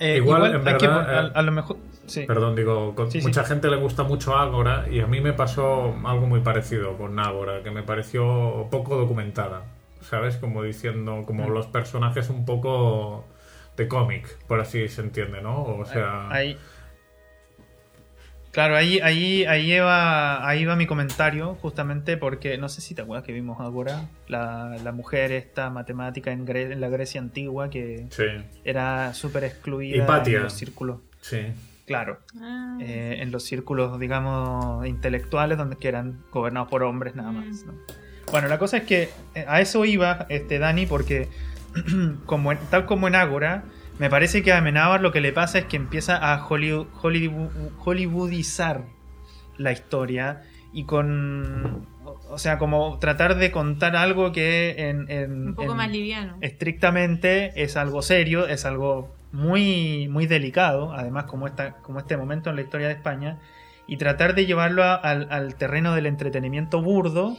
[SPEAKER 3] Eh,
[SPEAKER 1] Igual,
[SPEAKER 3] igual,
[SPEAKER 1] en
[SPEAKER 3] que
[SPEAKER 1] verdad,
[SPEAKER 3] a,
[SPEAKER 1] eh,
[SPEAKER 3] a lo mejor Sí.
[SPEAKER 1] Perdón, digo, con-
[SPEAKER 3] Sí, sí.
[SPEAKER 1] mucha gente le gusta mucho Ágora y a mí me pasó algo muy parecido con Ágora, que me pareció poco documentada, ¿sabes? Como diciendo, como
[SPEAKER 3] Mm.
[SPEAKER 1] los personajes un poco de cómic, por así se entiende, ¿no? O sea,
[SPEAKER 3] Ahí. Claro, ahí, ahí, ahí, va, ahí va mi comentario, justamente porque no sé si te acuerdas que vimos ahora la, la mujer esta matemática en, Gre- en la Grecia antigua que
[SPEAKER 1] sí,
[SPEAKER 3] era súper excluida
[SPEAKER 1] Hipatia.
[SPEAKER 3] en los círculos.
[SPEAKER 1] sí.
[SPEAKER 3] Claro,
[SPEAKER 2] Ah,
[SPEAKER 3] eh, en los círculos, digamos, intelectuales, donde que eran gobernados por hombres nada más.
[SPEAKER 2] Mm.
[SPEAKER 3] ¿no? Bueno, la cosa es que eh, a eso iba este Dani, porque como en- tal como en Ágora, me parece que a Amenábar lo que le pasa es que empieza a Hollywood, Hollywood- hollywoodizar la historia y con. O sea, como tratar de contar algo que en. en-
[SPEAKER 2] un poco
[SPEAKER 3] en-
[SPEAKER 2] más liviano.
[SPEAKER 3] estrictamente es algo serio, es algo muy, muy delicado, además como, esta, como este momento en la historia de España, y tratar de llevarlo a- al, al terreno del entretenimiento burdo,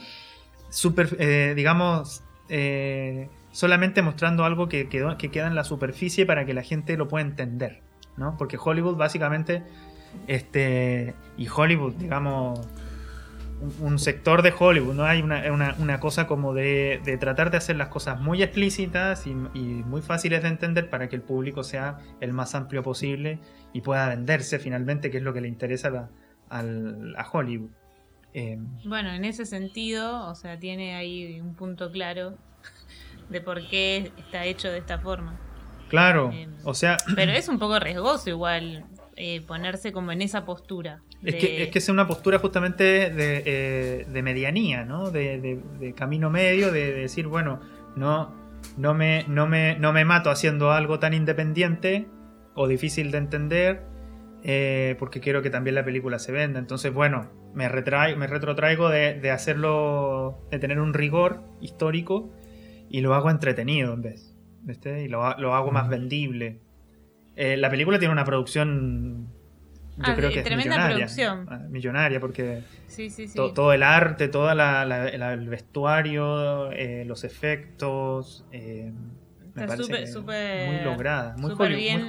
[SPEAKER 3] super, eh, digamos, eh, solamente mostrando algo que, que queda en la superficie para que la gente lo pueda entender, ¿no? Porque Hollywood básicamente, este, y Hollywood, digamos, un, un sector de Hollywood, ¿no? Hay una, una- una cosa como de, de tratar de hacer las cosas muy explícitas y, y muy fáciles de entender para que el público sea el más amplio posible y pueda venderse finalmente, que es lo que le interesa la- al- a Hollywood. Eh,
[SPEAKER 2] Bueno, en ese sentido, o sea, tiene ahí un punto claro de por qué está hecho de esta forma.
[SPEAKER 3] claro,
[SPEAKER 2] Em,
[SPEAKER 3] o sea,
[SPEAKER 2] Pero es un poco riesgoso igual eh, ponerse como en esa postura.
[SPEAKER 3] es que, es que es una postura justamente de, eh, de medianía, ¿no? De, de- de camino medio, de, de decir, bueno, no, no, me, no, me, no me mato haciendo algo tan independiente o difícil de entender, eh, porque quiero que también la película se venda. Entonces, bueno, me, retrai- me retrotraigo de, de hacerlo, de tener un rigor histórico y lo hago entretenido en vez. ¿viste? Y lo hago más vendible. Eh, la película tiene una producción. Yo
[SPEAKER 2] Ah,
[SPEAKER 3] creo que es
[SPEAKER 2] tremenda
[SPEAKER 3] millonaria.
[SPEAKER 2] producción.
[SPEAKER 3] Ah, Millonaria, porque
[SPEAKER 2] Sí, sí, sí.
[SPEAKER 3] to- todo el arte, todo el vestuario, eh, los efectos. eh, me
[SPEAKER 2] Está súper, súper-
[SPEAKER 3] muy lograda, muy,
[SPEAKER 2] bien
[SPEAKER 3] muy.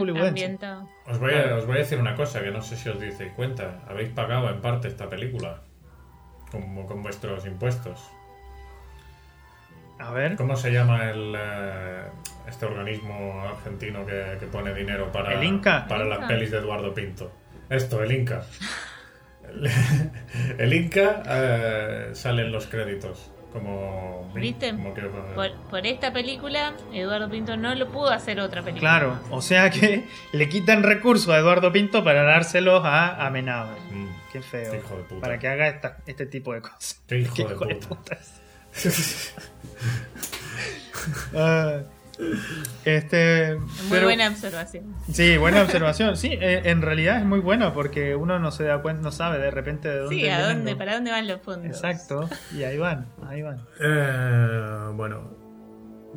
[SPEAKER 1] Os voy, a, os voy a decir una cosa que no sé si os disteis cuenta. Habéis pagado en parte esta película con, con vuestros impuestos.
[SPEAKER 3] A ver,
[SPEAKER 1] ¿Cómo se llama el, eh, este organismo argentino que, que pone dinero para,
[SPEAKER 3] ¿El Inca?
[SPEAKER 1] para
[SPEAKER 2] ¿El
[SPEAKER 1] las
[SPEAKER 2] Inca?
[SPEAKER 1] pelis de Eduardo Pinto? Esto, el Inca. El, el Inca eh, sale en los créditos. Como,
[SPEAKER 2] ¿Viste?
[SPEAKER 1] como que,
[SPEAKER 2] Por, por esta película, Eduardo Pinto no lo pudo hacer otra película.
[SPEAKER 3] claro, o sea que le quitan recursos a Eduardo Pinto para dárselos a Amenábar.
[SPEAKER 1] Mm,
[SPEAKER 3] Qué feo.
[SPEAKER 1] Qué hijo de puta.
[SPEAKER 3] Para que haga esta- este tipo de cosas.
[SPEAKER 1] qué hijo,
[SPEAKER 3] Qué
[SPEAKER 1] de
[SPEAKER 3] hijo de
[SPEAKER 1] puta.
[SPEAKER 3] putas. Ah, este,
[SPEAKER 2] Muy
[SPEAKER 3] pero-
[SPEAKER 2] buena observación.
[SPEAKER 3] Sí, buena observación. Sí, eh, en realidad es muy buena porque uno no se da cuenta, no sabe de repente de dónde
[SPEAKER 2] Sí, ¿a dónde, para dónde van los fondos?
[SPEAKER 3] Exacto. Y ahí van, ahí van.
[SPEAKER 1] Eh, bueno,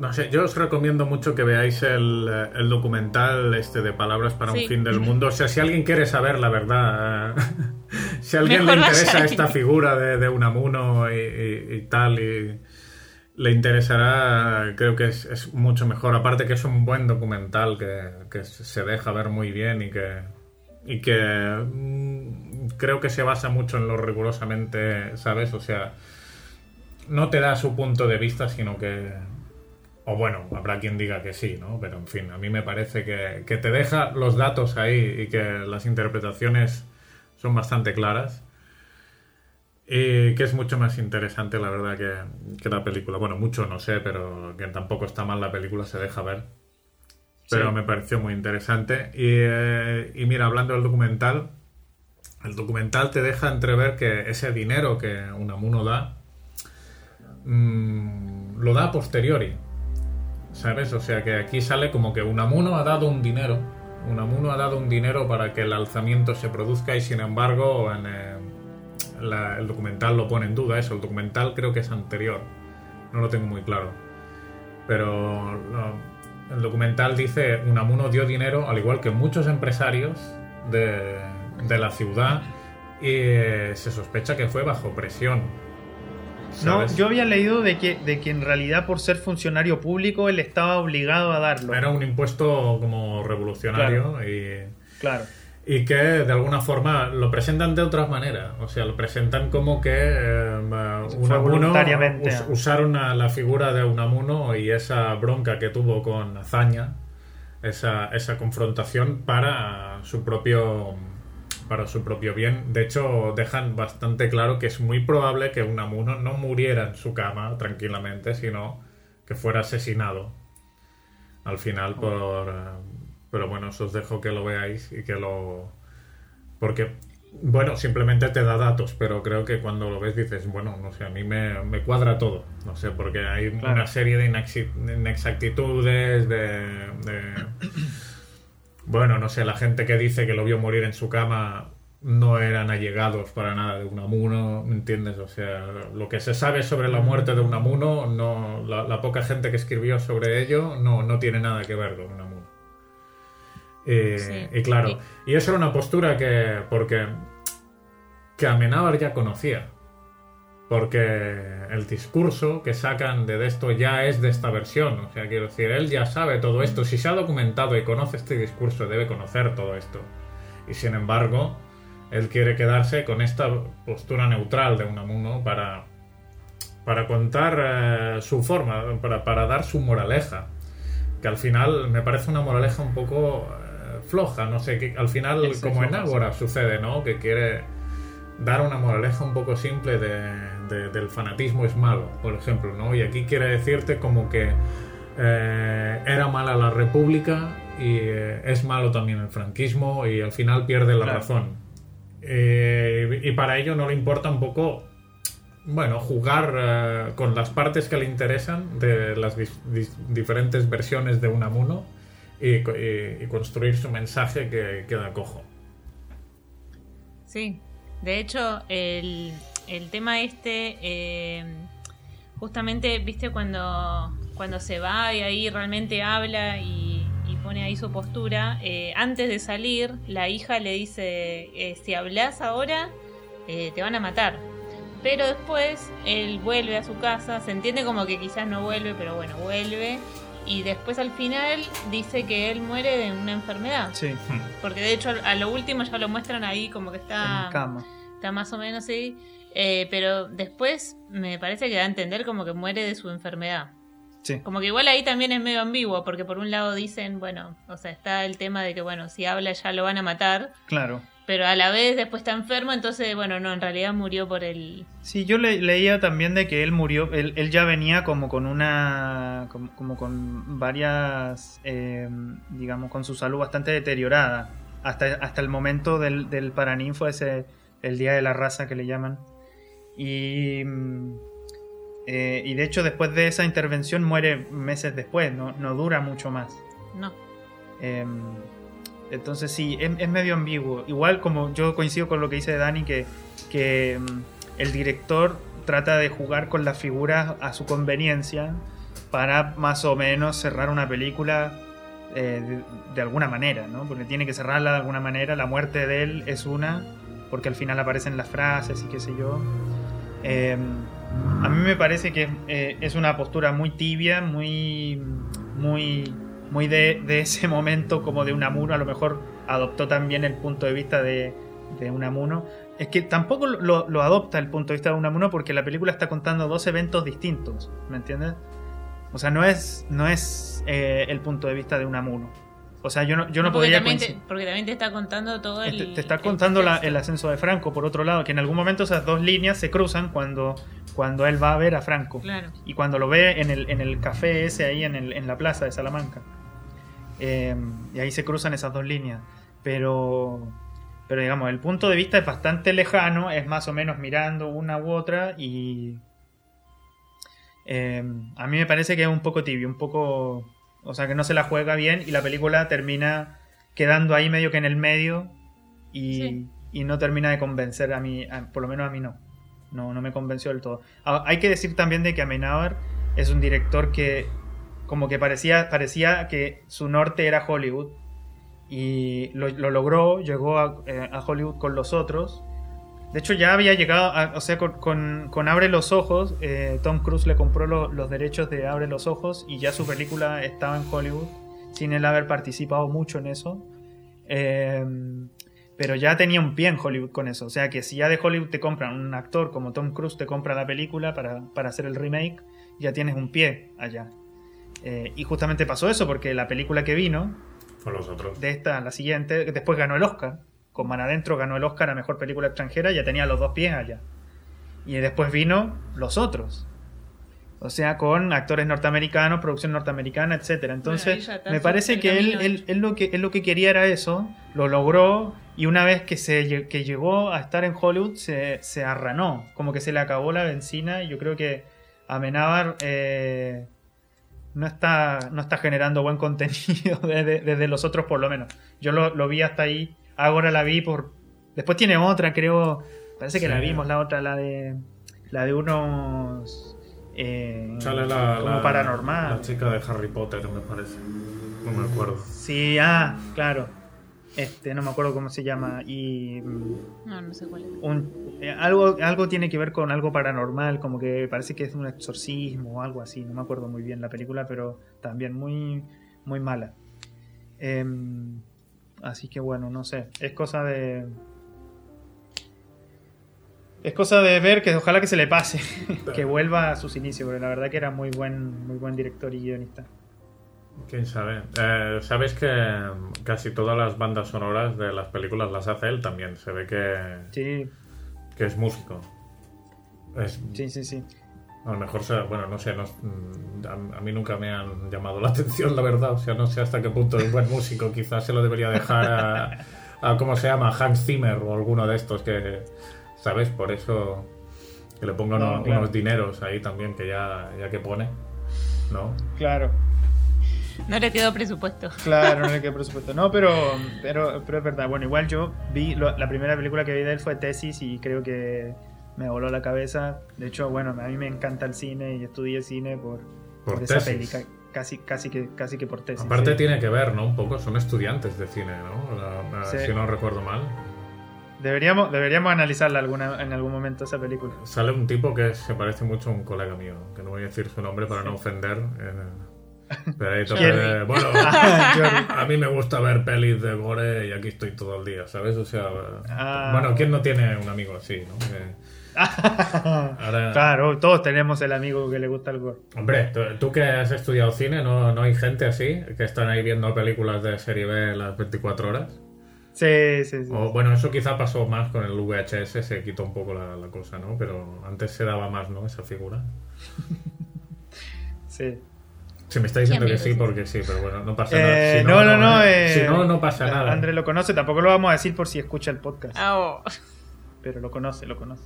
[SPEAKER 1] no sé, yo os recomiendo mucho que veáis el, el documental este de Palabras para
[SPEAKER 2] Sí.
[SPEAKER 1] un fin del mundo. O sea, si alguien quiere saber la verdad, si a alguien
[SPEAKER 2] Mejor
[SPEAKER 1] le interesa esta figura de, de Unamuno y, y- y tal, y le interesará, creo que es, es mucho mejor. Aparte que es un buen documental que, que se deja ver muy bien y que, y que mm, creo que se basa mucho en lo rigurosamente, ¿sabes? O sea, no te da su punto de vista, sino que... O bueno, habrá quien diga que sí, ¿no? Pero en fin, a mí me parece que, que te deja los datos ahí y que las interpretaciones son bastante claras. Y que es mucho más interesante, la verdad, que, que la película. Bueno, mucho no sé, pero que tampoco está mal la película, se deja ver. Pero
[SPEAKER 3] Sí.
[SPEAKER 1] me pareció muy interesante. Y, eh, y mira, hablando del documental, el documental te deja entrever que ese dinero que Unamuno da, mm, lo da a posteriori. ¿Sabes? O sea que aquí sale como que Unamuno ha dado un dinero. Unamuno ha dado un dinero para que el alzamiento se produzca y sin embargo en, eh, el documental lo pone en duda eso. El documental creo que es anterior. No lo tengo muy claro. Pero el documental dice Unamuno dio dinero al igual que muchos empresarios de, de la ciudad y eh, se sospecha que fue bajo presión.
[SPEAKER 3] No, yo había leído de que, de que en realidad por ser funcionario público él estaba obligado a darlo.
[SPEAKER 1] Era un impuesto como revolucionario y,
[SPEAKER 3] Claro.
[SPEAKER 1] y que de alguna forma lo presentan de otra manera. O sea, lo presentan como que eh, Unamuno
[SPEAKER 3] voluntariamente.
[SPEAKER 1] us- usaron a la figura de Unamuno y esa bronca que tuvo con Azaña, esa, esa confrontación para su propio para su propio bien. De hecho, dejan bastante claro que es muy probable que Unamuno no muriera en su cama tranquilamente, sino que fuera asesinado al final por... eh, Pero bueno, eso os dejo que lo veáis y que lo... Porque, bueno, simplemente te da datos, pero creo que cuando lo ves dices, bueno, no sé, a mí me, me cuadra todo. No sé, porque hay
[SPEAKER 3] Claro.
[SPEAKER 1] una serie de inexactitudes, de, de- Bueno, no sé, la gente que dice que lo vio morir en su cama no eran allegados para nada de Unamuno, ¿me entiendes? O sea, lo que se sabe sobre la muerte de Unamuno, no, la, la poca gente que escribió sobre ello no, no tiene nada que ver con Unamuno. Eh,
[SPEAKER 2] Sí.
[SPEAKER 1] Y claro, y eso era una postura que, porque, que Amenábar ya conocía. Porque el discurso que sacan de esto ya es de esta versión. O sea, quiero decir, él ya sabe todo esto. Si se ha documentado y conoce este discurso, debe conocer todo esto. Y sin embargo, él quiere quedarse con esta postura neutral de Unamuno para, para contar eh, su forma, para, para dar su moraleja. Que al final me parece una moraleja un poco eh, floja, no sé, que al final, como en Ágora sucede, ¿no? Que quiere dar una moraleja un poco simple de, de- del fanatismo es malo, por ejemplo, ¿no? Y aquí quiere decirte como que eh, era mala la República y eh, es malo también el franquismo y al final pierde la
[SPEAKER 3] Claro.
[SPEAKER 1] razón. Eh, y para ello no le importa un poco, bueno, jugar eh, con las partes que le interesan de las diferentes versiones de Unamuno y, y- y construir su mensaje que queda cojo.
[SPEAKER 2] Sí, de hecho, el, el tema este, eh, justamente, viste, cuando, cuando se va y ahí realmente habla y, y pone ahí su postura, eh, antes de salir, la hija le dice, eh, si hablas ahora, eh, te van a matar. Pero después él vuelve a su casa, se entiende como que quizás no vuelve, pero bueno, vuelve. Y después al final dice que él muere de una enfermedad.
[SPEAKER 3] Sí,
[SPEAKER 2] Porque de hecho a lo último ya lo muestran ahí como que está,
[SPEAKER 3] en cama.
[SPEAKER 2] está más o menos así. Eh, pero después me parece que da a entender como que muere de su enfermedad.
[SPEAKER 3] Sí.
[SPEAKER 2] Como que igual ahí también es medio ambiguo, porque por un lado dicen, bueno, o sea, está el tema de que, bueno, si habla ya lo van a matar,
[SPEAKER 3] Claro.
[SPEAKER 2] pero a la vez después está enfermo, entonces, bueno, no, en realidad murió por el...
[SPEAKER 3] Sí, yo le- leía también de que él murió, él, él ya venía como con una, como, como con varias, eh, digamos, con su salud bastante deteriorada, hasta, hasta el momento del, del Paraninfo, ese, el Día de la Raza que le llaman. Y, eh, y de hecho después de esa intervención muere meses después, no, no dura mucho más.
[SPEAKER 2] No.
[SPEAKER 3] Eh, entonces sí, es, es medio ambiguo. Igual como yo coincido con lo que dice Dani, que, que mm, el director trata de jugar con las figuras a su conveniencia para más o menos cerrar una película eh, de, de alguna manera, ¿no? Porque tiene que cerrarla de alguna manera. La muerte de él es una, porque al final aparecen las frases y qué sé yo. Eh, a mí me parece que eh, es una postura muy tibia, muy, muy, muy de, ese momento como de Unamuno. A lo mejor adoptó también el punto de vista de, de Unamuno. Es que tampoco lo, lo adopta el punto de vista de Unamuno porque la película está contando dos eventos distintos, ¿me entiendes? O sea, no es, no es eh, el punto de vista de Unamuno. O sea, yo no, yo no
[SPEAKER 2] porque,
[SPEAKER 3] podría
[SPEAKER 2] también te, porque también te está contando todo el...
[SPEAKER 3] Te, te está
[SPEAKER 2] el
[SPEAKER 3] contando la- el ascenso de Franco, por otro lado, que en algún momento esas dos líneas se cruzan cuando, cuando él va a ver a Franco.
[SPEAKER 2] Claro.
[SPEAKER 3] Y cuando lo ve en el, en el café ese ahí en, el- en la plaza de Salamanca. Eh, y ahí se cruzan esas dos líneas. Pero, pero digamos, el punto de vista es bastante lejano, es más o menos mirando una u otra y... eh, a mí me parece que es un poco tibio, un poco... O sea, que no se la juega bien y la película termina quedando ahí medio que en el medio y,
[SPEAKER 2] Sí.
[SPEAKER 3] y no termina de convencer a mí, a- por lo menos a mí no. No, no me convenció del todo. Hay que decir también de que Amenábar es un director que como que parecía, parecía que su norte era Hollywood y lo, lo logró, llegó a, eh, a Hollywood con los otros. De hecho ya había llegado, a- o sea, con, con- con Abre los Ojos, eh, Tom Cruise le compró lo- los derechos de Abre los Ojos y ya su película estaba en Hollywood, sin él haber participado mucho en eso. Eh, pero ya tenía un pie en Hollywood con eso. O sea que si ya de Hollywood te compran un actor como Tom Cruise, te compra la película para, para hacer el remake, ya tienes un pie allá. Eh, y justamente pasó eso porque la película que vino,
[SPEAKER 1] Con los otros.
[SPEAKER 3] de esta, la siguiente, después ganó el Oscar. Con Man Adentro ganó el Oscar a Mejor Película Extranjera, ya tenía los dos pies allá. Y después vino Los Otros. O sea, con actores norteamericanos, producción norteamericana, etcétera. Entonces,
[SPEAKER 2] Bueno,
[SPEAKER 3] me parece que él,
[SPEAKER 2] camino.
[SPEAKER 3] él, él lo que él lo que quería era eso, lo logró, y una vez que se que llegó a estar en Hollywood, se, se arranó. Como que se le acabó la benzina, y yo creo que Amenábar eh, no está, no está generando buen contenido desde, desde los otros por lo menos. Yo lo, lo vi hasta ahí, ahora la vi por... Después tiene otra, creo, parece que
[SPEAKER 1] Sí.
[SPEAKER 3] la vimos, la otra, la de... La de unos... eh,
[SPEAKER 1] Sale la,
[SPEAKER 3] como
[SPEAKER 1] la-
[SPEAKER 3] paranormal.
[SPEAKER 1] La chica de Harry Potter, me parece. No me acuerdo.
[SPEAKER 3] Sí, ah, claro. Este, no me acuerdo cómo se llama. Y mm,
[SPEAKER 2] No, no sé cuál es.
[SPEAKER 3] un, eh, algo, algo tiene que ver con algo paranormal, como que parece que es un exorcismo o algo así. No me acuerdo muy bien la película, pero también muy, muy mala. Em, así que bueno, no sé. Es cosa de. Es cosa de ver que ojalá que se le pase, que vuelva a sus inicios, porque la verdad que era muy buen, muy buen director y guionista.
[SPEAKER 1] ¿Quién sabe? Eh, ¿Sabes que casi todas las bandas sonoras de las películas las hace él también? Se ve que,
[SPEAKER 3] Sí,
[SPEAKER 1] que es músico. Es,
[SPEAKER 3] sí, sí, sí.
[SPEAKER 1] A lo mejor, bueno, no sé, no- mm, a, a mí nunca me han llamado la atención, la verdad. O sea, no sé hasta qué punto es buen músico. Quizás se lo debería dejar a, a ¿cómo se llama? Hans Zimmer o alguno de estos que, ¿sabes? Por eso que le ponga
[SPEAKER 3] No,
[SPEAKER 1] uno-
[SPEAKER 3] claro.
[SPEAKER 1] unos dineros ahí también, que ya, ya que pone, ¿no?
[SPEAKER 3] Claro.
[SPEAKER 2] No le quedó presupuesto.
[SPEAKER 3] Claro, no le queda presupuesto. No, pero, pero, pero es verdad. Bueno, igual yo vi, lo- la primera película que vi de él fue Tesis y creo que me voló la cabeza. De hecho, bueno, a mí me encanta el cine y estudié cine por,
[SPEAKER 1] Por
[SPEAKER 3] por esa ca- Casi, casi, que, casi que por Tesis.
[SPEAKER 1] Aparte
[SPEAKER 3] sí.
[SPEAKER 1] tiene que ver, ¿no? Un poco, son estudiantes de cine, ¿no? La- la-
[SPEAKER 3] Sí.
[SPEAKER 1] Si no recuerdo mal.
[SPEAKER 3] Deberíamos, deberíamos analizarla alguna, en algún momento esa película.
[SPEAKER 1] Sale un tipo que se parece mucho a un colega mío, que no voy a decir su nombre para no ofender. eh, pero ahí de- bueno,
[SPEAKER 3] Ah,
[SPEAKER 1] a mí me gusta ver pelis de gore y aquí estoy todo el día, ¿sabes? O sea,
[SPEAKER 3] Ah.
[SPEAKER 1] bueno, ¿quién no tiene un amigo así, no? Que- ahora-
[SPEAKER 3] Claro, todos tenemos el amigo que le gusta el gore.
[SPEAKER 1] Hombre, tú, tú que has estudiado cine, ¿no, ¿no hay gente así que están ahí viendo películas de serie B las 24 horas?
[SPEAKER 3] Sí, sí, sí.
[SPEAKER 1] O, bueno, eso quizá pasó más con el VHS, se quitó un poco la, la cosa, ¿no? Pero antes se daba más, ¿no? Esa figura.
[SPEAKER 3] sí.
[SPEAKER 1] Se me está diciendo que sí porque sí, pero bueno, no pasa
[SPEAKER 3] Eh,
[SPEAKER 1] nada. Si
[SPEAKER 3] no, no, no.
[SPEAKER 1] eh,
[SPEAKER 3] eh,
[SPEAKER 1] si no, no pasa nada.
[SPEAKER 3] André lo conoce, tampoco lo vamos a decir por si escucha el podcast.
[SPEAKER 2] Ah, oh.
[SPEAKER 3] Pero lo conoce, lo conoce.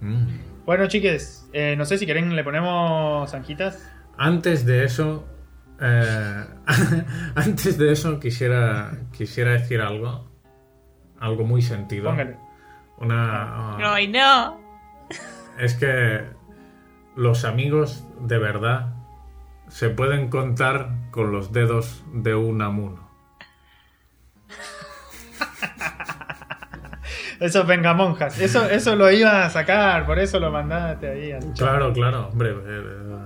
[SPEAKER 1] Mm.
[SPEAKER 3] Bueno, chiques, eh, no sé si quieren, le ponemos zanjitas.
[SPEAKER 1] Antes de eso, eh, antes de eso quisiera, quisiera decir algo, algo muy sentido.
[SPEAKER 3] Póngale.
[SPEAKER 1] Una, ah,
[SPEAKER 2] Ay, no.
[SPEAKER 1] es que los amigos de verdad se pueden contar con los dedos de un amuno.
[SPEAKER 3] Eso venga monjas. Eso, eso lo iba a sacar, por eso lo mandaste ahí al.
[SPEAKER 1] Claro, claro, hombre. eh, eh,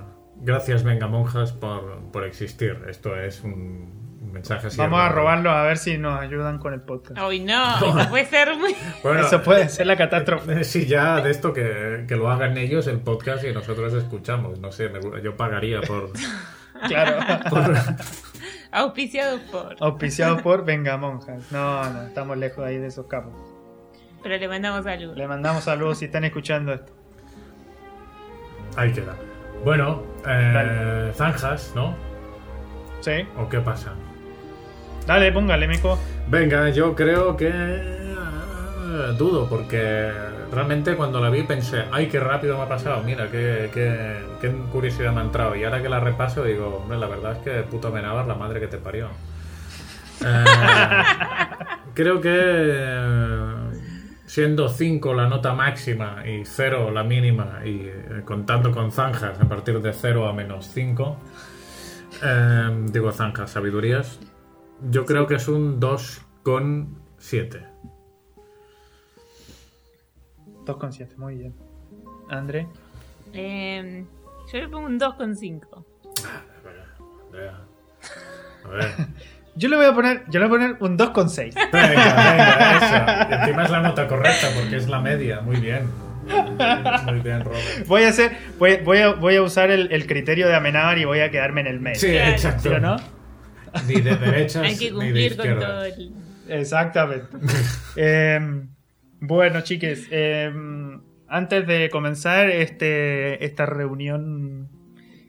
[SPEAKER 1] gracias, venga, monjas, por, por existir. Esto es un, un mensaje así.
[SPEAKER 3] Vamos a robarlo a ver si nos ayudan con el podcast.
[SPEAKER 2] Ay, no. Eso puede ser muy.
[SPEAKER 1] Bueno,
[SPEAKER 3] eso puede ser la catástrofe.
[SPEAKER 1] eh, Sí, ya de esto que, que lo hagan ellos el podcast y nosotros escuchamos. No sé, me- yo pagaría por.
[SPEAKER 3] Claro.
[SPEAKER 1] por-
[SPEAKER 2] Auspiciado por.
[SPEAKER 3] Auspiciado por Venga Monjas. No, no, estamos lejos ahí de esos capos.
[SPEAKER 2] Pero le mandamos saludos.
[SPEAKER 3] Le mandamos saludos si están escuchando esto.
[SPEAKER 1] Ahí queda. Bueno, eh, zanjas, ¿no?
[SPEAKER 3] Sí.
[SPEAKER 1] ¿O qué pasa?
[SPEAKER 3] Dale, póngale, mico.
[SPEAKER 1] Venga, yo creo que eh, dudo, porque realmente cuando la vi pensé, ay, qué rápido me ha pasado, mira, qué, qué, qué curiosidad me ha entrado. Y ahora que la repaso digo, hombre, la verdad es que puto Menabar, la madre que te parió. Eh, creo que eh, siendo 5 la nota máxima y 0 la mínima, y eh, contando con zanjas a partir de 0 a menos 5, eh, digo zanjas, sabidurías, yo creo que es un 2,7.
[SPEAKER 3] 2,7, muy bien. André.
[SPEAKER 2] Eh, yo le pongo un 2,5.
[SPEAKER 1] A ver. A ver.
[SPEAKER 3] Yo le voy a poner, yo le voy a poner un 2,6.
[SPEAKER 1] Venga, venga, eso. Encima es la nota correcta porque es la media. Muy bien. Muy bien, Robert.
[SPEAKER 3] Voy a hacer, voy, voy a, voy a usar el, el criterio de Amenábar y voy a quedarme en el medio.
[SPEAKER 1] Sí, exacto.
[SPEAKER 3] ¿Sí o no?
[SPEAKER 1] Ni de derechas
[SPEAKER 2] Hay que
[SPEAKER 1] ni de
[SPEAKER 2] cumplir con
[SPEAKER 1] izquierdas.
[SPEAKER 2] todo el...
[SPEAKER 3] Exactamente. Em, bueno, chiques, em, antes de comenzar este, esta reunión,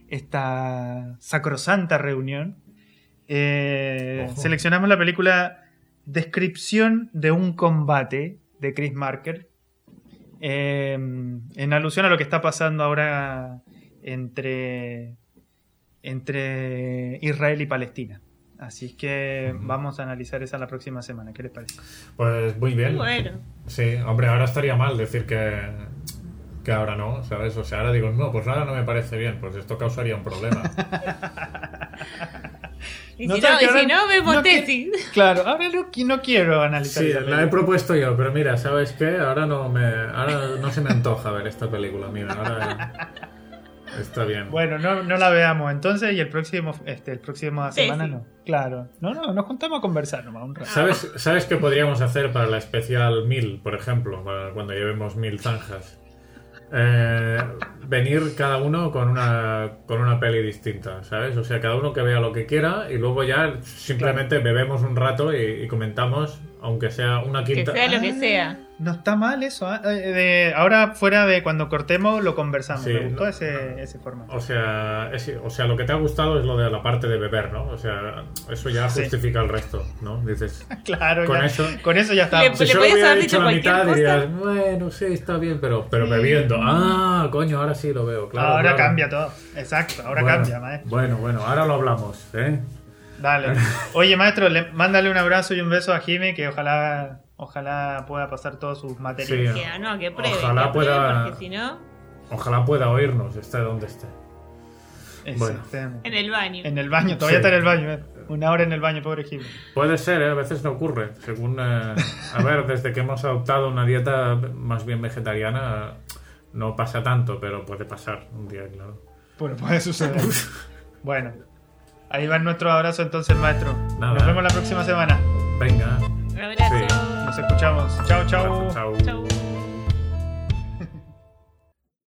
[SPEAKER 3] esta sacrosanta reunión, eh, seleccionamos la película Descripción de un combate de Chris Marker, em, en alusión a lo que está pasando ahora entre, entre Israel y Palestina. Así es que vamos a analizar esa la próxima semana. ¿Qué les parece?
[SPEAKER 1] Pues muy bien.
[SPEAKER 2] Bueno,
[SPEAKER 1] Sí, hombre, ahora estaría mal decir que, que ahora no, ¿sabes? O sea, ahora digo, no, pues ahora no me parece bien, pues esto causaría un problema.
[SPEAKER 2] y
[SPEAKER 3] No
[SPEAKER 2] si no,
[SPEAKER 3] que
[SPEAKER 2] y
[SPEAKER 3] ahora
[SPEAKER 2] si no vemos
[SPEAKER 3] no que-
[SPEAKER 2] tesis.
[SPEAKER 3] Claro, ahora no, no quiero analizar.
[SPEAKER 1] Sí, la he propuesto yo, pero mira, ¿sabes qué? Ahora no me, ahora no se me antoja ver esta película, mira, ahora está bien.
[SPEAKER 3] Bueno, no, no la veamos entonces y el próximo, este, el próximo
[SPEAKER 2] Sí,
[SPEAKER 3] semana
[SPEAKER 2] sí.
[SPEAKER 3] no. Claro. No, no, nos juntamos a conversar nomás un rato.
[SPEAKER 1] ¿Sabes, ¿Sabes qué podríamos hacer para la especial 1000, por ejemplo, para cuando llevemos 1000 zanjas? Eh, venir cada uno con una, con una peli distinta, ¿sabes? O sea, cada uno que vea lo que quiera y luego ya simplemente bebemos un rato y, y comentamos, aunque sea una
[SPEAKER 2] Que
[SPEAKER 1] quinta.
[SPEAKER 2] sea lo que sea.
[SPEAKER 3] No está mal eso. ¿ah? Eh, de- ahora fuera de cuando cortemos lo conversamos.
[SPEAKER 1] Sí,
[SPEAKER 3] Me gustó
[SPEAKER 1] no-
[SPEAKER 3] ese, ese formato.
[SPEAKER 1] O sea, es- o sea, lo que te ha gustado es lo de la parte de beber, ¿no? O sea, eso ya
[SPEAKER 3] Sí.
[SPEAKER 1] justifica el resto, ¿no? Dices,
[SPEAKER 3] Claro,
[SPEAKER 1] con
[SPEAKER 3] ya-
[SPEAKER 1] eso-
[SPEAKER 3] con eso ya estamos.
[SPEAKER 1] si
[SPEAKER 2] Le
[SPEAKER 1] solo
[SPEAKER 2] podías
[SPEAKER 1] hubiera
[SPEAKER 2] haber
[SPEAKER 1] dicho la mitad,
[SPEAKER 2] cualquier
[SPEAKER 1] dirías, bueno, sí, está bien, pero, pero bebiendo. Ah, coño, ahora sí lo veo, claro.
[SPEAKER 3] ahora
[SPEAKER 1] claro.
[SPEAKER 3] cambia todo. Exacto, ahora
[SPEAKER 1] Bueno,
[SPEAKER 3] cambia, maestro.
[SPEAKER 1] Bueno, bueno, ahora lo hablamos, ¿eh?
[SPEAKER 3] Dale. Oye, maestro, le, mándale un abrazo y un beso a Jimmy que ojalá, ojalá pueda pasar todos sus materiales.
[SPEAKER 1] Sí.
[SPEAKER 2] Que, no, que pruebe.
[SPEAKER 1] Ojalá
[SPEAKER 2] que pruebe,
[SPEAKER 1] pueda-
[SPEAKER 2] Porque si no,
[SPEAKER 1] Ojalá pueda oírnos, esté donde esté. Bueno.
[SPEAKER 2] En el baño.
[SPEAKER 3] En el baño, todavía
[SPEAKER 1] Sí.
[SPEAKER 3] está en el baño. eh. Una hora en el baño, pobre Jimmy.
[SPEAKER 1] Puede ser, ¿eh? a veces no ocurre. Según, eh, a ver, desde que hemos adoptado una dieta más bien vegetariana, no pasa tanto, pero puede pasar un día, claro.
[SPEAKER 3] Bueno, puede suceder. bueno, ahí va nuestro abrazo entonces, maestro.
[SPEAKER 1] Nada.
[SPEAKER 3] Nos vemos la próxima semana.
[SPEAKER 1] Venga.
[SPEAKER 2] Un abrazo.
[SPEAKER 1] Sí.
[SPEAKER 3] Nos escuchamos. Chao, chao.
[SPEAKER 1] Chao.
[SPEAKER 2] Chau.